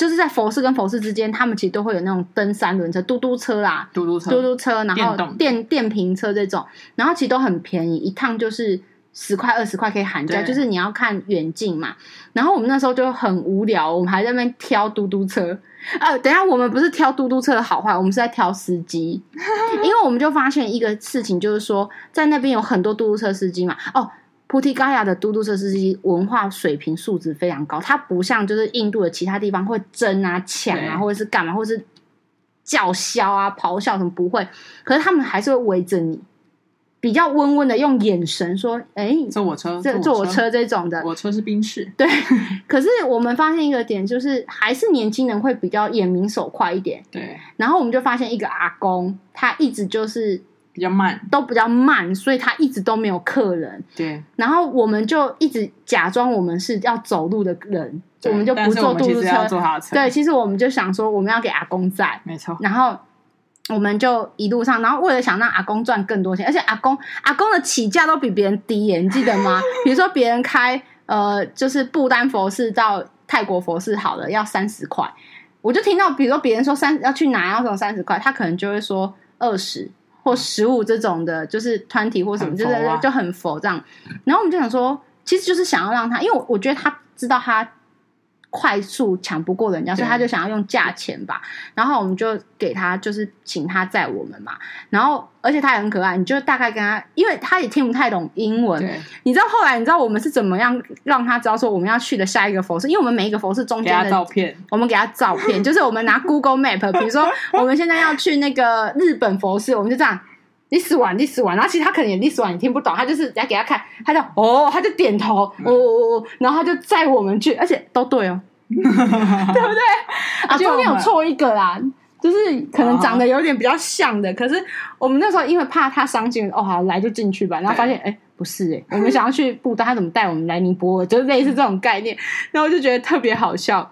就是在佛寺跟佛寺之间，他们其实都会有那种登三轮车、嘟嘟车啦，嘟嘟车、嘟嘟车，然后电电瓶车这种，然后其实都很便宜，一趟就是十块二十块可以喊价，就是你要看远近嘛。然后我们那时候就很无聊，我们还在那边挑嘟嘟车。呃，等一下我们不是挑嘟嘟车的好坏，我们是在挑司机，因为我们就发现一个事情，就是说在那边有很多嘟嘟车司机嘛。哦，菩提伽亚的嘟嘟车司机文化水平素质非常高，它不像就是印度的其他地方会争啊抢啊，或者是干嘛，或者是叫嚣啊咆哮什么不会，可是他们还是会围着你。比较温温的用眼神说：“哎，坐我车，这坐我车这种的，我车是宾士。”对。可是我们发现一个点，就是还是年轻人会比较眼明手快一点。对。然后我们就发现一个阿公，他一直就是比较慢，都比较慢，所以他一直都没有客人。对。然后我们就一直假装我们是要走路的人，我们就不坐嘟嘟车。对，其实我们就想说我们要给阿公载，没错。然后。我们就一路上，然后为了想让阿公赚更多钱，而且阿公阿公的起价都比别人低耶，你记得吗？比如说别人开呃，就是不丹佛寺到泰国佛寺好了，要三十块，我就听到比如说别人说三要去拿要这种三十块，他可能就会说二十或食物这种的，就是团体或什么，就是就很佛这样。然后我们就想说，其实就是想要让他，因为我我觉得他知道他。快速抢不过人家，所以他就想要用价钱吧。然后我们就给他，就是请他载我们嘛。然后而且他也很可爱，你就大概跟他，因为他也听不太懂英文。你知道后来你知道我们是怎么样让他知道说我们要去的下一个佛寺？因为我们每一个佛寺中间的照片，我们给他照片，就是我们拿 Google Map，比如说我们现在要去那个日本佛寺，我们就这样历史完历史完，然后其实他可能也历史完也听不懂，他就是只要给他看，他就哦，他就点头，哦哦哦，然后他就载我们去，而且都对哦。对不对？啊，中间有错一个啦，就是可能长得有点比较像的。哦、可是我们那时候因为怕他伤心，哦，好来就进去吧。然后发现，哎，不是哎，我们想要去布达，他怎么带我们来尼泊尔？就是类似这种概念。然后我就觉得特别好笑。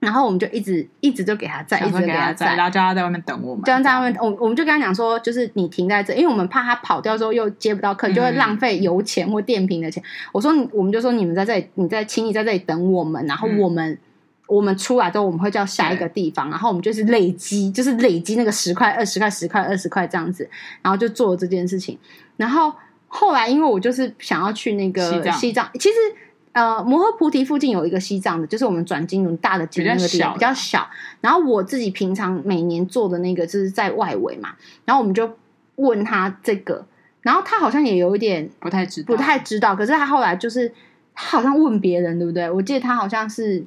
然后我们就一直一直就给他载，一直给他载，然后叫他在外面等我们。叫他在外面，我我们就跟他讲说，就是你停在这，因为我们怕他跑掉之后又接不到客，就会浪费油钱或电瓶的钱。嗯、我说，我们就说你们在这里，你在，请你在这里等我们，然后我们。嗯我们出来之后，我们会叫下一个地方，然后我们就是累积，就是累积那个十块、二十块、十块、二十块这样子，然后就做了这件事情。然后后来，因为我就是想要去那个西藏，西藏其实呃摩诃菩提附近有一个西藏的，就是我们转经轮大的经那个地方比较小。然后我自己平常每年做的那个就是在外围嘛，然后我们就问他这个，然后他好像也有一点不太知道，不太知道。可是他后来就是他好像问别人，对不对？我记得他好像是。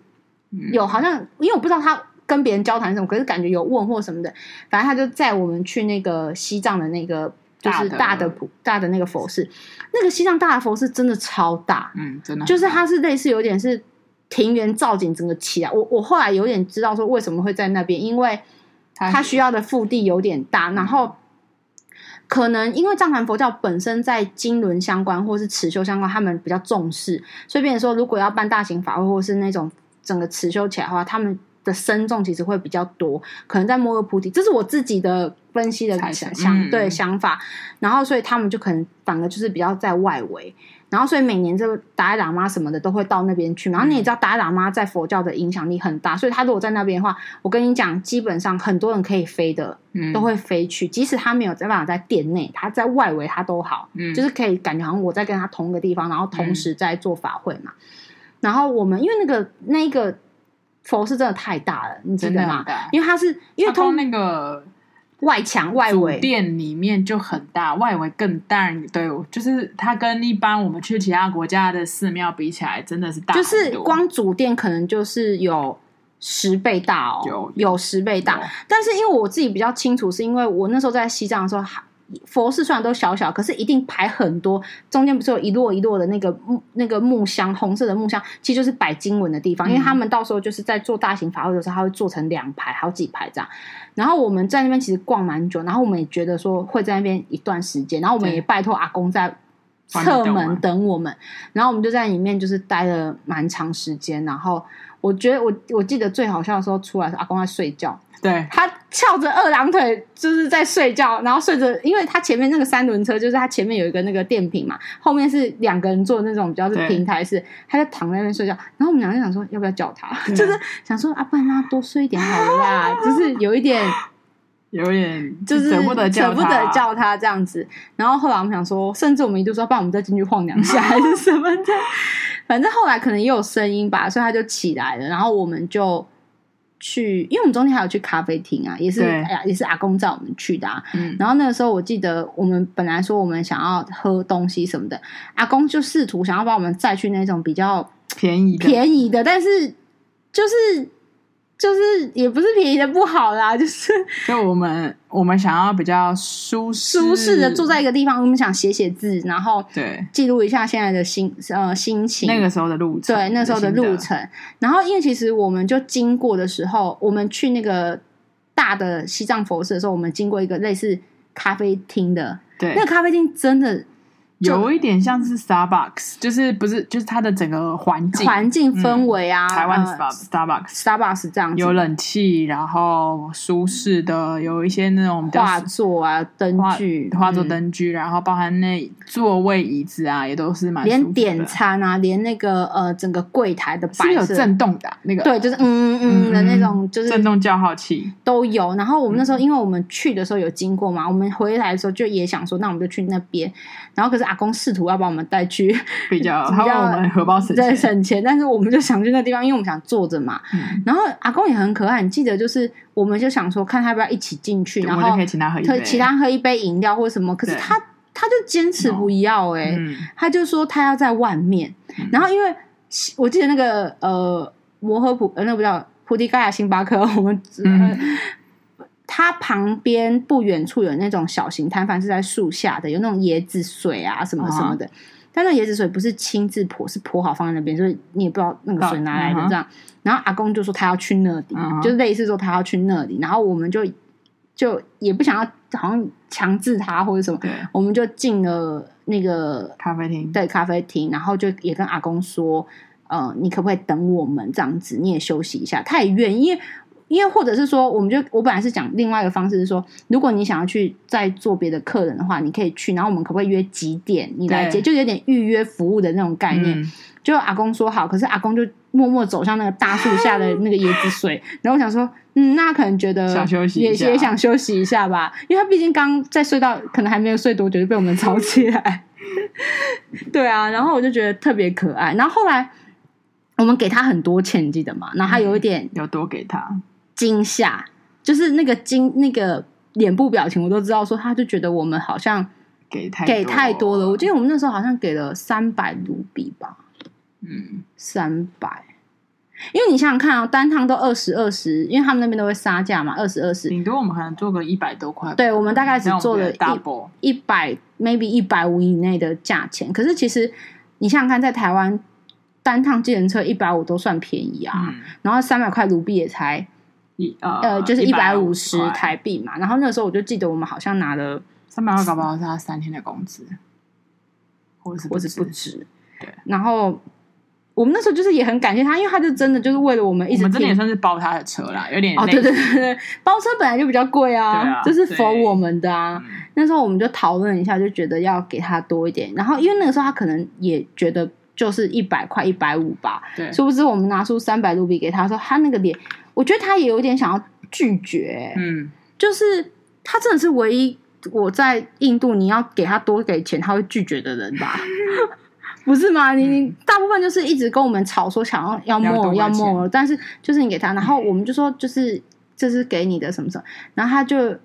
有好像，因为我不知道他跟别人交谈什么，可是感觉有问或什么的。反正他就载我们去那个西藏的那个，就是大的普大的那个佛寺。那个西藏大的佛寺真的超大，嗯，真的，就是它是类似有点是庭园造景整个起来。我我后来有点知道说为什么会在那边，因为它需要的腹地有点大，然后可能因为藏传佛教本身在经轮相关或是持修相关，他们比较重视，所以变成说如果要办大型法会或是那种。整个持修起来的话，他们的深重其实会比较多，可能在摩诃菩提，这是我自己的分析的想想、嗯、对想法。然后，所以他们就可能反而就是比较在外围。然后，所以每年这个达赖喇嘛什么的都会到那边去。然后你也知道，达赖喇嘛在佛教的影响力很大，所以他如果在那边的话，我跟你讲，基本上很多人可以飞的，都会飞去。即使他没有在办法在殿内，他在外围他都好，嗯、就是可以感觉好像我在跟他同一个地方，然后同时在做法会嘛。嗯然后我们因为那个那一个佛寺真的太大了，你知道吗？因为它是因为通那个外墙外围殿里面就很大，外围更大。对，就是它跟一般我们去其他国家的寺庙比起来，真的是大。就是光主殿可能就是有十倍大哦，有有十倍大。但是因为我自己比较清楚，是因为我那时候在西藏的时候佛寺虽然都小小，可是一定排很多。中间不是有一摞一摞的那个木那个木箱，红色的木箱，其实就是摆经文的地方。因为他们到时候就是在做大型法会的时候，他会做成两排、好几排这样。然后我们在那边其实逛蛮久，然后我们也觉得说会在那边一段时间，然后我们也拜托阿公在侧门等我们，然后我们就在里面就是待了蛮长时间。然后我觉得我我记得最好笑的时候出来是阿公在睡觉。对，他翘着二郎腿，就是在睡觉，然后睡着，因为他前面那个三轮车，就是他前面有一个那个电瓶嘛，后面是两个人坐的那种比较是平台式，他就躺在那边睡觉。然后我们两个就想说，要不要叫他？就是想说啊，不然让他多睡一点好了啦，就是有一点有点就是舍不得叫他，舍不得叫他这样子。然后后来我们想说，甚至我们一度说，帮我们再进去晃两下 还是什么的。反正后来可能也有声音吧，所以他就起来了。然后我们就去，因为我们中间还有去咖啡厅啊，也是哎呀，也是阿公载我们去的啊。嗯。然后那个时候我记得，我们本来说我们想要喝东西什么的，阿公就试图想要把我们载去那种比较便宜便宜的，但是就是。就是也不是便宜的不好啦，就是就我们我们想要比较舒适舒适的坐在一个地方，我们想写写字，然后对记录一下现在的心呃心情，那个时候的路程，对那时候的路程。然后因为其实我们就经过的时候，我们去那个大的西藏佛寺的时候，我们经过一个类似咖啡厅的，对，那个咖啡厅真的。有一点像是 Starbucks，就是不是就是它的整个环境环境氛围啊，嗯、台湾的 Starbucks Starbucks 这样子，有冷气，然后舒适的，有一些那种画作啊灯具，画作灯具，然后包含那座位椅子啊，也都是蛮连点餐啊，连那个呃整个柜台的摆设。有震动的、啊、那个，对，就是嗯嗯的那种，就是震动叫号器。都有。然后我们那时候，因为我们去的时候有经过嘛，我们回来的时候就也想说，那我们就去那边。然后可是。阿公试图要把我们带去比较，他问我们荷包省钱，省钱，但是我们就想去那地方，因为我们想坐着嘛。嗯、然后阿公也很可爱，你记得就是，我们就想说，看他要不要一起进去，然后就可以请他喝一杯，其他喝一杯饮料或什么。可是他他就坚持不要、欸，哎、嗯，他就说他要在外面。嗯、然后因为我记得那个呃摩诃普呃那个不叫菩提盖亚星巴克，我们。它旁边不远处有那种小型摊贩，是在树下的，有那种椰子水啊什么什么的。Uh huh. 但那椰子水不是亲自泼，是泼好放在那边，所以你也不知道那个水哪来的这样。Uh huh. 然后阿公就说他要去那里，uh huh. 就类似说他要去那里。然后我们就就也不想要，好像强制他或者什么，对我们就进了那个咖啡厅，对咖啡厅，然后就也跟阿公说，呃，你可不可以等我们这样子？你也休息一下。他也愿意。因为因为或者是说，我们就我本来是讲另外一个方式是说，如果你想要去再做别的客人的话，你可以去，然后我们可不可以约几点你来接，就有点预约服务的那种概念。嗯、就阿公说好，可是阿公就默默走向那个大树下的那个椰子水，然后我想说，嗯，那可能觉得想休息也也想休息一下吧，因为他毕竟刚在睡到，可能还没有睡多久就被我们吵起来。对啊，然后我就觉得特别可爱。然后后来我们给他很多钱，你记得吗？然后他有一点要、嗯、多给他。惊吓，就是那个惊，那个脸部表情，我都知道。说他就觉得我们好像给太给太多了。我记得我们那时候好像给了三百卢比吧，嗯，三百。因为你想想看啊，单趟都二十二十，因为他们那边都会杀价嘛，二十二十。顶多我们可能做个一百多块。对，我们大概只做了一一百，maybe 一百五以内的价钱。可是其实你想想看，在台湾单趟计程车一百五都算便宜啊，嗯、然后三百块卢比也才。呃，呃，就是一百五十台币嘛。然后那个时候我就记得，我们好像拿了三百块，搞不好是他三天的工资，或者是或者不止。对。然后我们那时候就是也很感谢他，因为他就真的就是为了我们一直，我们真的也算是包他的车啦，有点哦，对对对对，包车本来就比较贵啊，这是 for 我们的啊。那时候我们就讨论一下，就觉得要给他多一点。然后因为那个时候他可能也觉得就是一百块一百五吧，对。殊不知我们拿出三百卢比给他说，他那个脸。我觉得他也有点想要拒绝，嗯，就是他真的是唯一我在印度你要给他多给钱他会拒绝的人吧？不是吗？你你大部分就是一直跟我们吵说想要要 more 要 more，但是就是你给他，然后我们就说就是这是给你的什么什么，然后他就。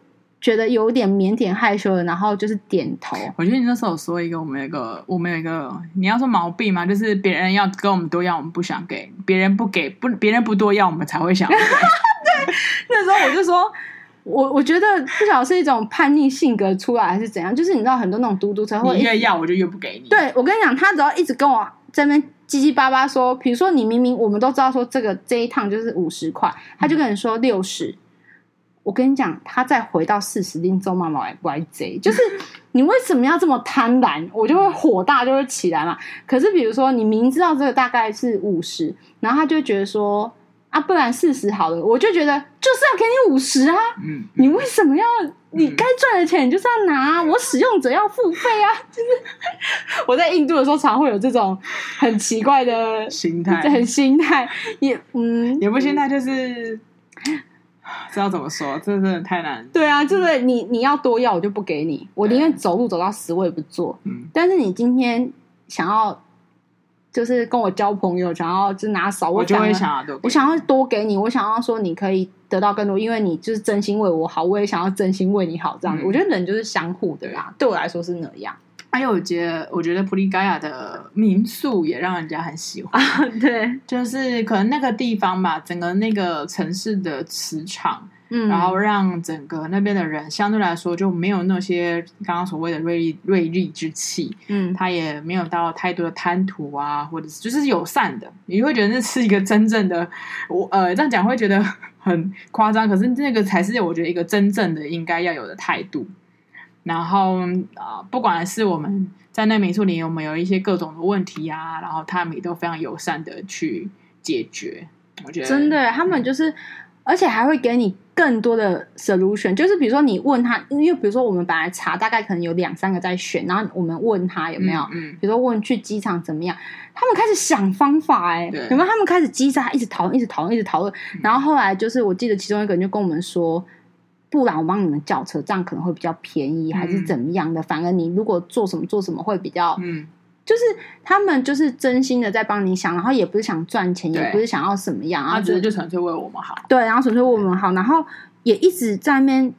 觉得有点腼腆害羞的，然后就是点头。我觉得你那时候有说一个，我们有一个，我们有一个，你要说毛病嘛，就是别人要跟我们多要，我们不想给；别人不给，不别人不多要，我们才会想给。对，那时候我就说，我我觉得不晓得是一种叛逆性格出来还是怎样，就是你知道很多那种嘟嘟车会，越要我就越不给你。对，我跟你讲，他只要一直跟我在那边叽叽巴巴说，比如说你明明我们都知道说这个这一趟就是五十块，他就跟你说六十。嗯我跟你讲，他再回到四十令周妈妈来怪贼，就是你为什么要这么贪婪？我就会火大，就会起来嘛。可是比如说，你明知道这个大概是五十，然后他就觉得说啊，不然四十好了。我就觉得就是要给你五十啊，嗯，你为什么要？你该赚的钱你就是要拿，我使用者要付费啊。就是我在印度的时候，常会有这种很奇怪的心态，很心态，也嗯，也不心态就是。知道怎么说，这真的太难。对啊，就是你你要多要，我就不给你。我宁愿走路走到死，我也不做。嗯，但是你今天想要。就是跟我交朋友，想要就拿少，我就会想要多，我想要多给你，我想要说你可以得到更多，因为你就是真心为我好，我也想要真心为你好，这样子。嗯、我觉得人就是相互的啦，对我来说是那样。还有，我觉得我觉得普利盖亚的民宿也让人家很喜欢，啊、对，就是可能那个地方吧，整个那个城市的磁场。嗯，然后让整个那边的人相对来说就没有那些刚刚所谓的锐利锐利之气，嗯，他也没有到太多的贪图啊，或者是就是友善的，你会觉得那是一个真正的，我呃这样讲会觉得很夸张，可是那个才是我觉得一个真正的应该要有的态度。然后啊、呃，不管是我们在那民宿里有没有一些各种的问题啊，然后他们也都非常友善的去解决。我觉得真的，他们就是。而且还会给你更多的 solution，就是比如说你问他，因为比如说我们本来查大概可能有两三个在选，然后我们问他有没有，嗯，嗯比如说问去机场怎么样，他们开始想方法、欸，哎对，有没有？他们开始叽喳一直讨论，一直讨论，一直讨论，嗯、然后后来就是我记得其中一个人就跟我们说，不然我帮你们叫车，这样可能会比较便宜，还是怎么样的？嗯、反而你如果做什么做什么会比较，嗯。就是他们就是真心的在帮你想，然后也不是想赚钱，也不是想要什么样，然后他觉得就纯粹为我们好。对，然后纯粹为我们好，然后也一直在那边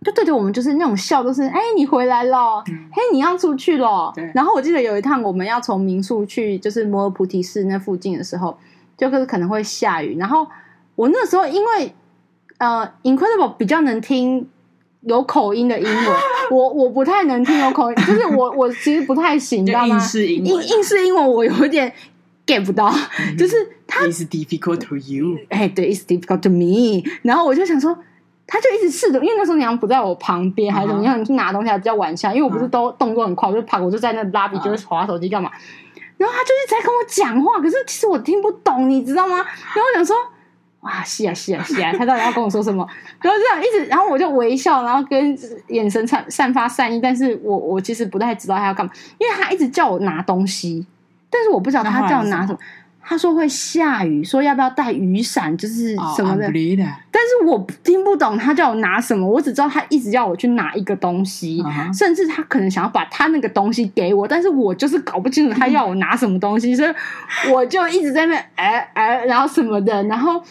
就对着我们，就是那种笑，都是哎，你回来了，嗯、嘿，你要出去了。对然后我记得有一趟我们要从民宿去就是摩尔菩提寺那附近的时候，就是可能会下雨，然后我那时候因为呃，Incredible 比较能听。有口音的英文，我我不太能听有口音，就是我我其实不太行，你知道吗？应试英文，应应试英文我有点 get 不到，嗯、就是他 It's difficult to you，哎，对，It's difficult to me。然后我就想说，他就一直试着，因为那时候娘不在我旁边，还是怎么样？你去拿东西还比较晚下，因为我不是都动作很快，我就跑，我就在那 lobby 就是划手机干嘛。然后他就一直在跟我讲话，可是其实我听不懂，你知道吗？然后我想说。哇，是啊，是啊，是啊，他到底要跟我说什么？然后这样一直，然后我就微笑，然后跟眼神散散发善意，但是我我其实不太知道他要干嘛，因为他一直叫我拿东西，但是我不知道他叫我拿什么。他说会下雨，说要不要带雨伞，就是什么的。Oh, 但是我听不懂他叫我拿什么，我只知道他一直要我去拿一个东西，uh huh. 甚至他可能想要把他那个东西给我，但是我就是搞不清楚他要我拿什么东西，所以我就一直在那哎哎，然后什么的，然后。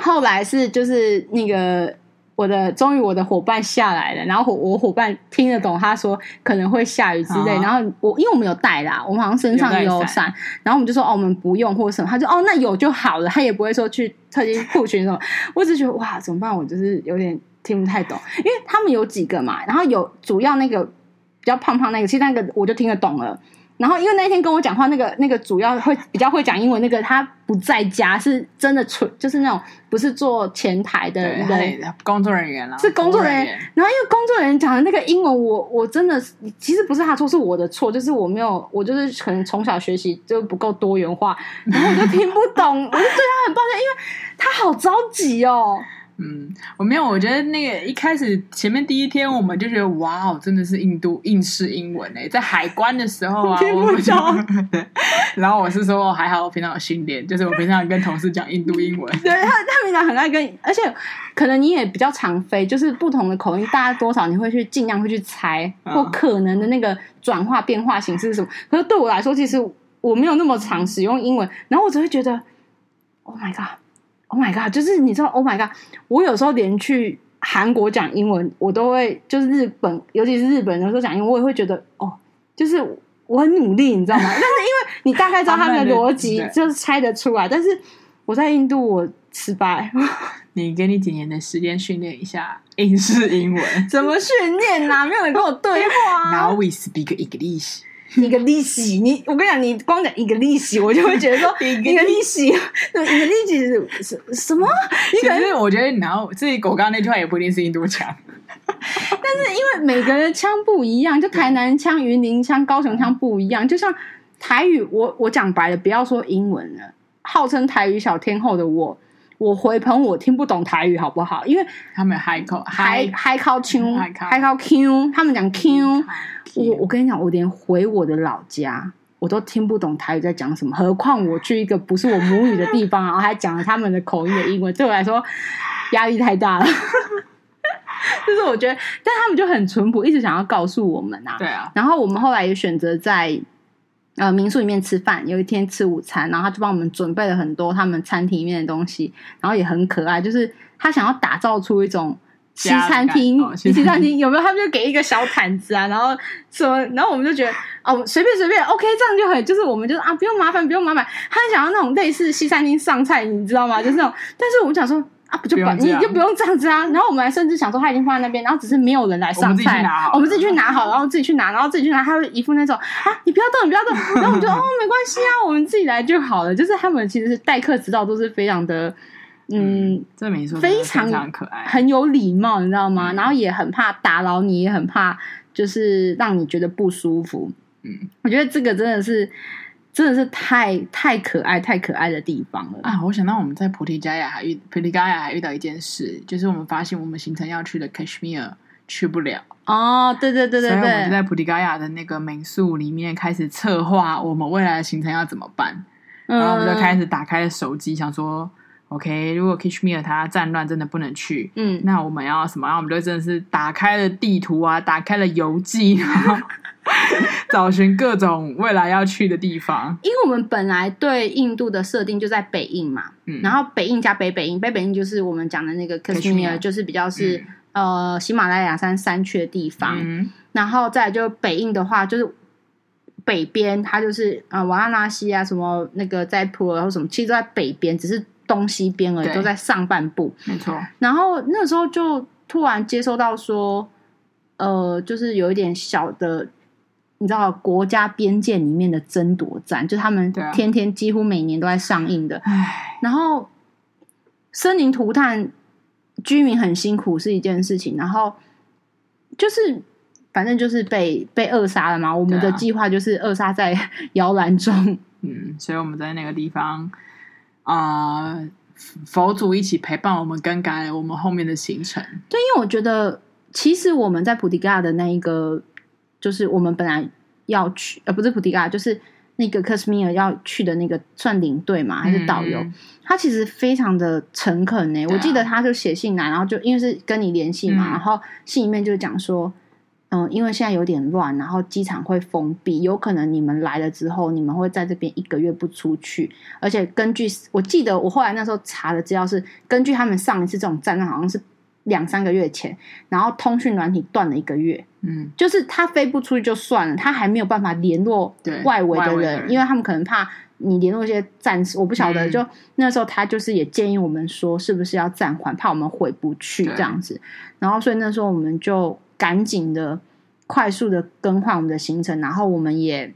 后来是就是那个我的终于我的伙伴下来了，然后我我伙伴听得懂他说可能会下雨之类，然后我因为我们有带啦，我们好像身上有伞，然后我们就说哦我们不用或什么，他就哦那有就好了，他也不会说去特地付群什么，我只觉得哇怎么办，我就是有点听不太懂，因为他们有几个嘛，然后有主要那个比较胖胖那个，其实那个我就听得懂了。然后，因为那天跟我讲话那个那个主要会比较会讲英文那个，他不在家，是真的纯就是那种不是做前台的人，工作人员了，是工作人员。然后因为工作人员讲的那个英文我，我我真的其实不是他错，是我的错，就是我没有，我就是可能从小学习就不够多元化，然后我就听不懂，我就对他很抱歉，因为他好着急哦。嗯，我没有，我觉得那个一开始前面第一天，我们就觉得哇哦，真的是印度印式英文诶，在海关的时候啊，听不懂。然后我是说还好，我平常有训练，就是我平常跟同事讲印度英文。对他，他平常很爱跟，而且可能你也比较常飞，就是不同的口音，大家多少你会去尽量会去猜，或可能的那个转化变化形式是什么。可是对我来说，其实我没有那么常使用英文，然后我只会觉得，Oh my god。Oh my god！就是你知道，Oh my god！我有时候连去韩国讲英文，我都会就是日本，尤其是日本人有时候讲英文，我也会觉得哦，就是我很努力，你知道吗？但是因为你大概知道他们的逻辑，就是猜得出来。但是我在印度，我失败。你给你几年的时间训练一下英式英文？怎么训练啊？没有人跟我对话。Now we speak English. 一个利息，你我跟你讲，你光讲一个利息，我就会觉得说 一个利息，一个利息是什什么？其实我觉得，然后自己狗刚刚那句话也不一定是印度腔，但是因为每个人腔不一样，就台南腔、云林腔、高雄腔不一样。就像台语，我我讲白了，不要说英文了，号称台语小天后的我，我回澎我听不懂台语，好不好？因为他们海口海海口腔，海口 Q，，他们讲 Q，。我我跟你讲，我连回我的老家，我都听不懂台语在讲什么，何况我去一个不是我母语的地方，然后还讲了他们的口音的英文，对我来说压力太大了。就是我觉得，但他们就很淳朴，一直想要告诉我们啊。对啊。然后我们后来也选择在呃民宿里面吃饭，有一天吃午餐，然后他就帮我们准备了很多他们餐厅里面的东西，然后也很可爱。就是他想要打造出一种西餐厅，哦、西餐厅有没有？他们就给一个小毯子啊，然后说，然后我们就觉得哦，随便随便，OK，这样就很，就是我们就啊，不用麻烦，不用麻烦。他想要那种类似西餐厅上菜，你知道吗？就是那种，但是我们想说。啊，不就不，你就不用这样子啊。然后我们还甚至想说，他已经放在那边，然后只是没有人来上菜，我们自己去拿好，然后自己去拿，然后自己去拿。他会一副那种啊，你不要动，你不要动。然后我们就哦，没关系啊，我们自己来就好了。就是他们其实是待客之道都是非常的，嗯，这没错，非常非常可爱，很有礼貌，你知道吗？然后也很怕打扰你，也很怕就是让你觉得不舒服。嗯，我觉得这个真的是。真的是太太可爱、太可爱的地方了啊！我想到我们在菩提伽亚还遇菩提伽亚还遇到一件事，就是我们发现我们行程要去的 Kashmir 去不了哦。对对对对对，所以我们就在菩提伽亚的那个民宿里面开始策划我们未来的行程要怎么办。然后我们就开始打开了手机，想说、嗯、OK，如果 Kashmir 它战乱真的不能去，嗯，那我们要什么？然后我们就真的是打开了地图啊，打开了游记，然后。找寻各种未来要去的地方，因为我们本来对印度的设定就在北印嘛，嗯，然后北印加北北印，北北印就是我们讲的那个 Kashmir，，就是比较是、嗯、呃喜马拉雅山山区的地方，嗯，然后再就北印的话，就是北边，它就是呃瓦拉纳西啊，什么那个在普尔或什么，其实都在北边，只是东西边而已，都在上半部，没错。然后那时候就突然接收到说，呃，就是有一点小的。你知道国家边界里面的争夺战，就他们天天几乎每年都在上映的。唉，然后生灵涂炭，居民很辛苦是一件事情。然后就是反正就是被被扼杀了嘛。我们的计划就是扼杀在 摇篮中。嗯，所以我们在那个地方啊、呃，佛祖一起陪伴我们，更改我们后面的行程。对，因为我觉得其实我们在普迪嘎的那一个。就是我们本来要去，呃，不是普迪嘎，就是那个克什米尔要去的那个算领队嘛，还是导游？嗯、他其实非常的诚恳呢。我记得他就写信来，然后就因为是跟你联系嘛、嗯，然后信里面就讲说，嗯，因为现在有点乱，然后机场会封闭，有可能你们来了之后，你们会在这边一个月不出去。而且根据我记得，我后来那时候查的资料是，根据他们上一次这种战乱，好像是。两三个月前，然后通讯软体断了一个月，嗯，就是他飞不出去就算了，他还没有办法联络外围的人，因为他们可能怕你联络一些暂时，我不晓得、嗯。就那时候他就是也建议我们说，是不是要暂缓，怕我们回不去这样子。然后所以那时候我们就赶紧的、快速的更换我们的行程，然后我们也。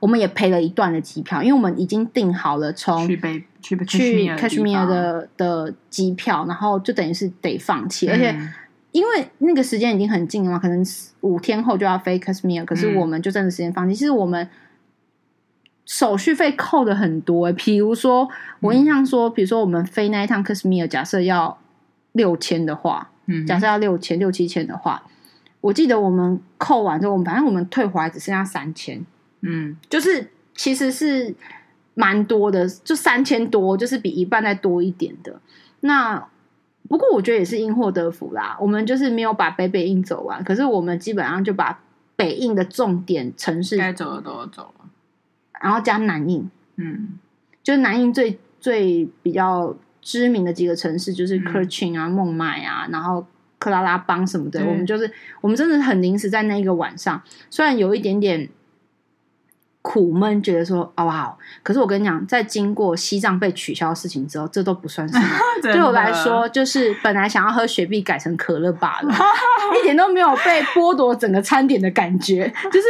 我们也赔了一段的机票，因为我们已经订好了从去北去去 Kashmir 的的机票，然后就等于是得放弃，嗯，而且因为那个时间已经很近了嘛，可能五天后就要飞 Kashmir，可是我们就真的时间放弃，嗯。其实我们手续费扣的很多，欸，比如说我印象说，比如说我们飞那一趟 Kashmir，假设要六千的话，嗯，假设要六千六七千的话，我记得我们扣完之后，我们反正我们退回来只剩下三千。嗯，就是其实是蛮多的，就三千多，就是比一半再多一点的。那不过我觉得也是因祸得福啦。我们就是没有把北北印走完，可是我们基本上就把北印的重点城市该走的都走了，然后加南印。嗯，就是南印最最比较知名的几个城市，就是 Kerchin 啊、孟买啊，然后克拉拉邦什么的。我们就是我们真的很临时在那一个晚上，虽然有一点点。苦闷，觉得说哦好，可是我跟你讲，在经过西藏被取消的事情之后，这都不算什么。对我来说，就是本来想要喝雪碧，改成可乐罢了，一点都没有被剥夺整个餐点的感觉。就是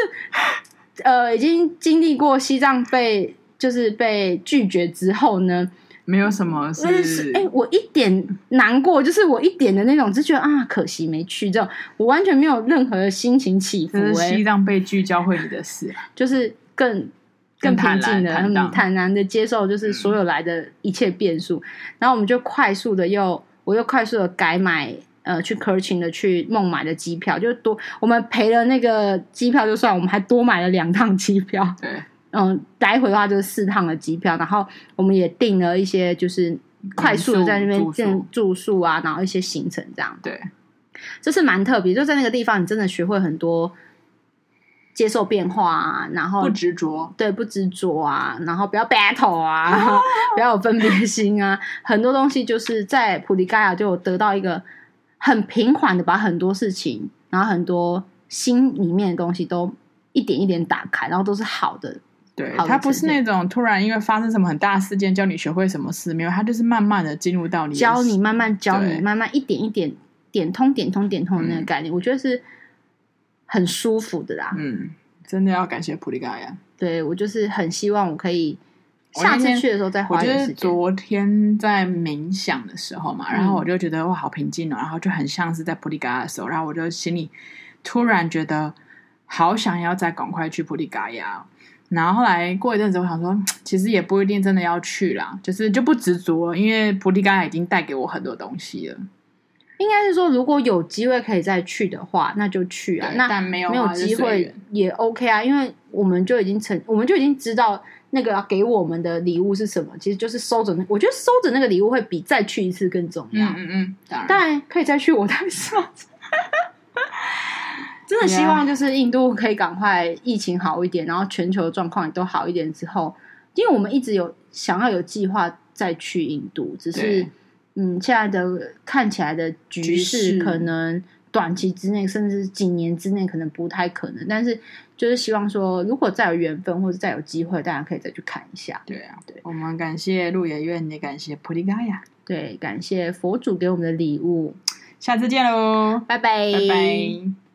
呃，已经经历过西藏被就是被拒绝之后呢，没有什么是哎、欸，我一点难过，就是我一点的那种，就觉得啊，可惜没去，这种我完全没有任何的心情起伏、欸。西藏被拒教会你的事，就是。更更平静的，很坦然的接受，就是所有来的一切变数。嗯、然后我们就快速的又，我又快速的改买呃去 Kerchin 的去孟买的机票，就多我们赔了那个机票就算，我们还多买了两趟机票。对，嗯，来回的话就是四趟的机票。然后我们也订了一些就是快速的在那边建住宿啊，然后一些行程这样。对，这是蛮特别，就在那个地方，你真的学会很多接受变化啊，然后不执着，对，不执着啊，然后不要 battle 啊，啊不要有分别心啊，很多东西就是在普利盖亚就有得到一个很平缓的，把很多事情，然后很多心里面的东西都一点一点打开，然后都是好的。对，他不是那种突然因为发生什么很大事件教你学会什么事，没有，他就是慢慢的进入到你教你，慢慢教你，慢慢一点一点点通点通点通的那个概念，嗯、我觉得是很舒服的啦。嗯，真的要感谢普利盖亚。对，我就是很希望我可以下次去的时候再花一点时间。我觉得昨天在冥想的时候嘛，然后我就觉得哇，好平静哦，然后就很像是在普利盖亚的时候，然后我就心里突然觉得好想要再赶快去普利嘎呀。然后后来过一阵子，我想说，其实也不一定真的要去啦，就是就不执着了，因为普利盖亚已经带给我很多东西了。应该是说，如果有机会可以再去的话，那就去啊。那但没有没有机会也 OK 啊，因为我们就已经成，我们就已经知道那个要给我们的礼物是什么，其实就是收着那，我觉得收着那个礼物会比再去一次更重要。嗯嗯嗯，当然，当然可以再去，我当然收着。真的希望就是印度可以赶快疫情好一点，然后全球状况也都好一点之后，因为我们一直有想要有计划再去印度，只是嗯，现在的看起来的局势可能短期之内甚至几年之内可能不太可能，但是就是希望说，如果再有缘分或者再有机会，大家可以再去看一下。对啊，对，我们感谢鹿野苑，也感谢普利嘎雅，对，感谢佛祖给我们的礼物，下次见喽，拜拜，拜拜。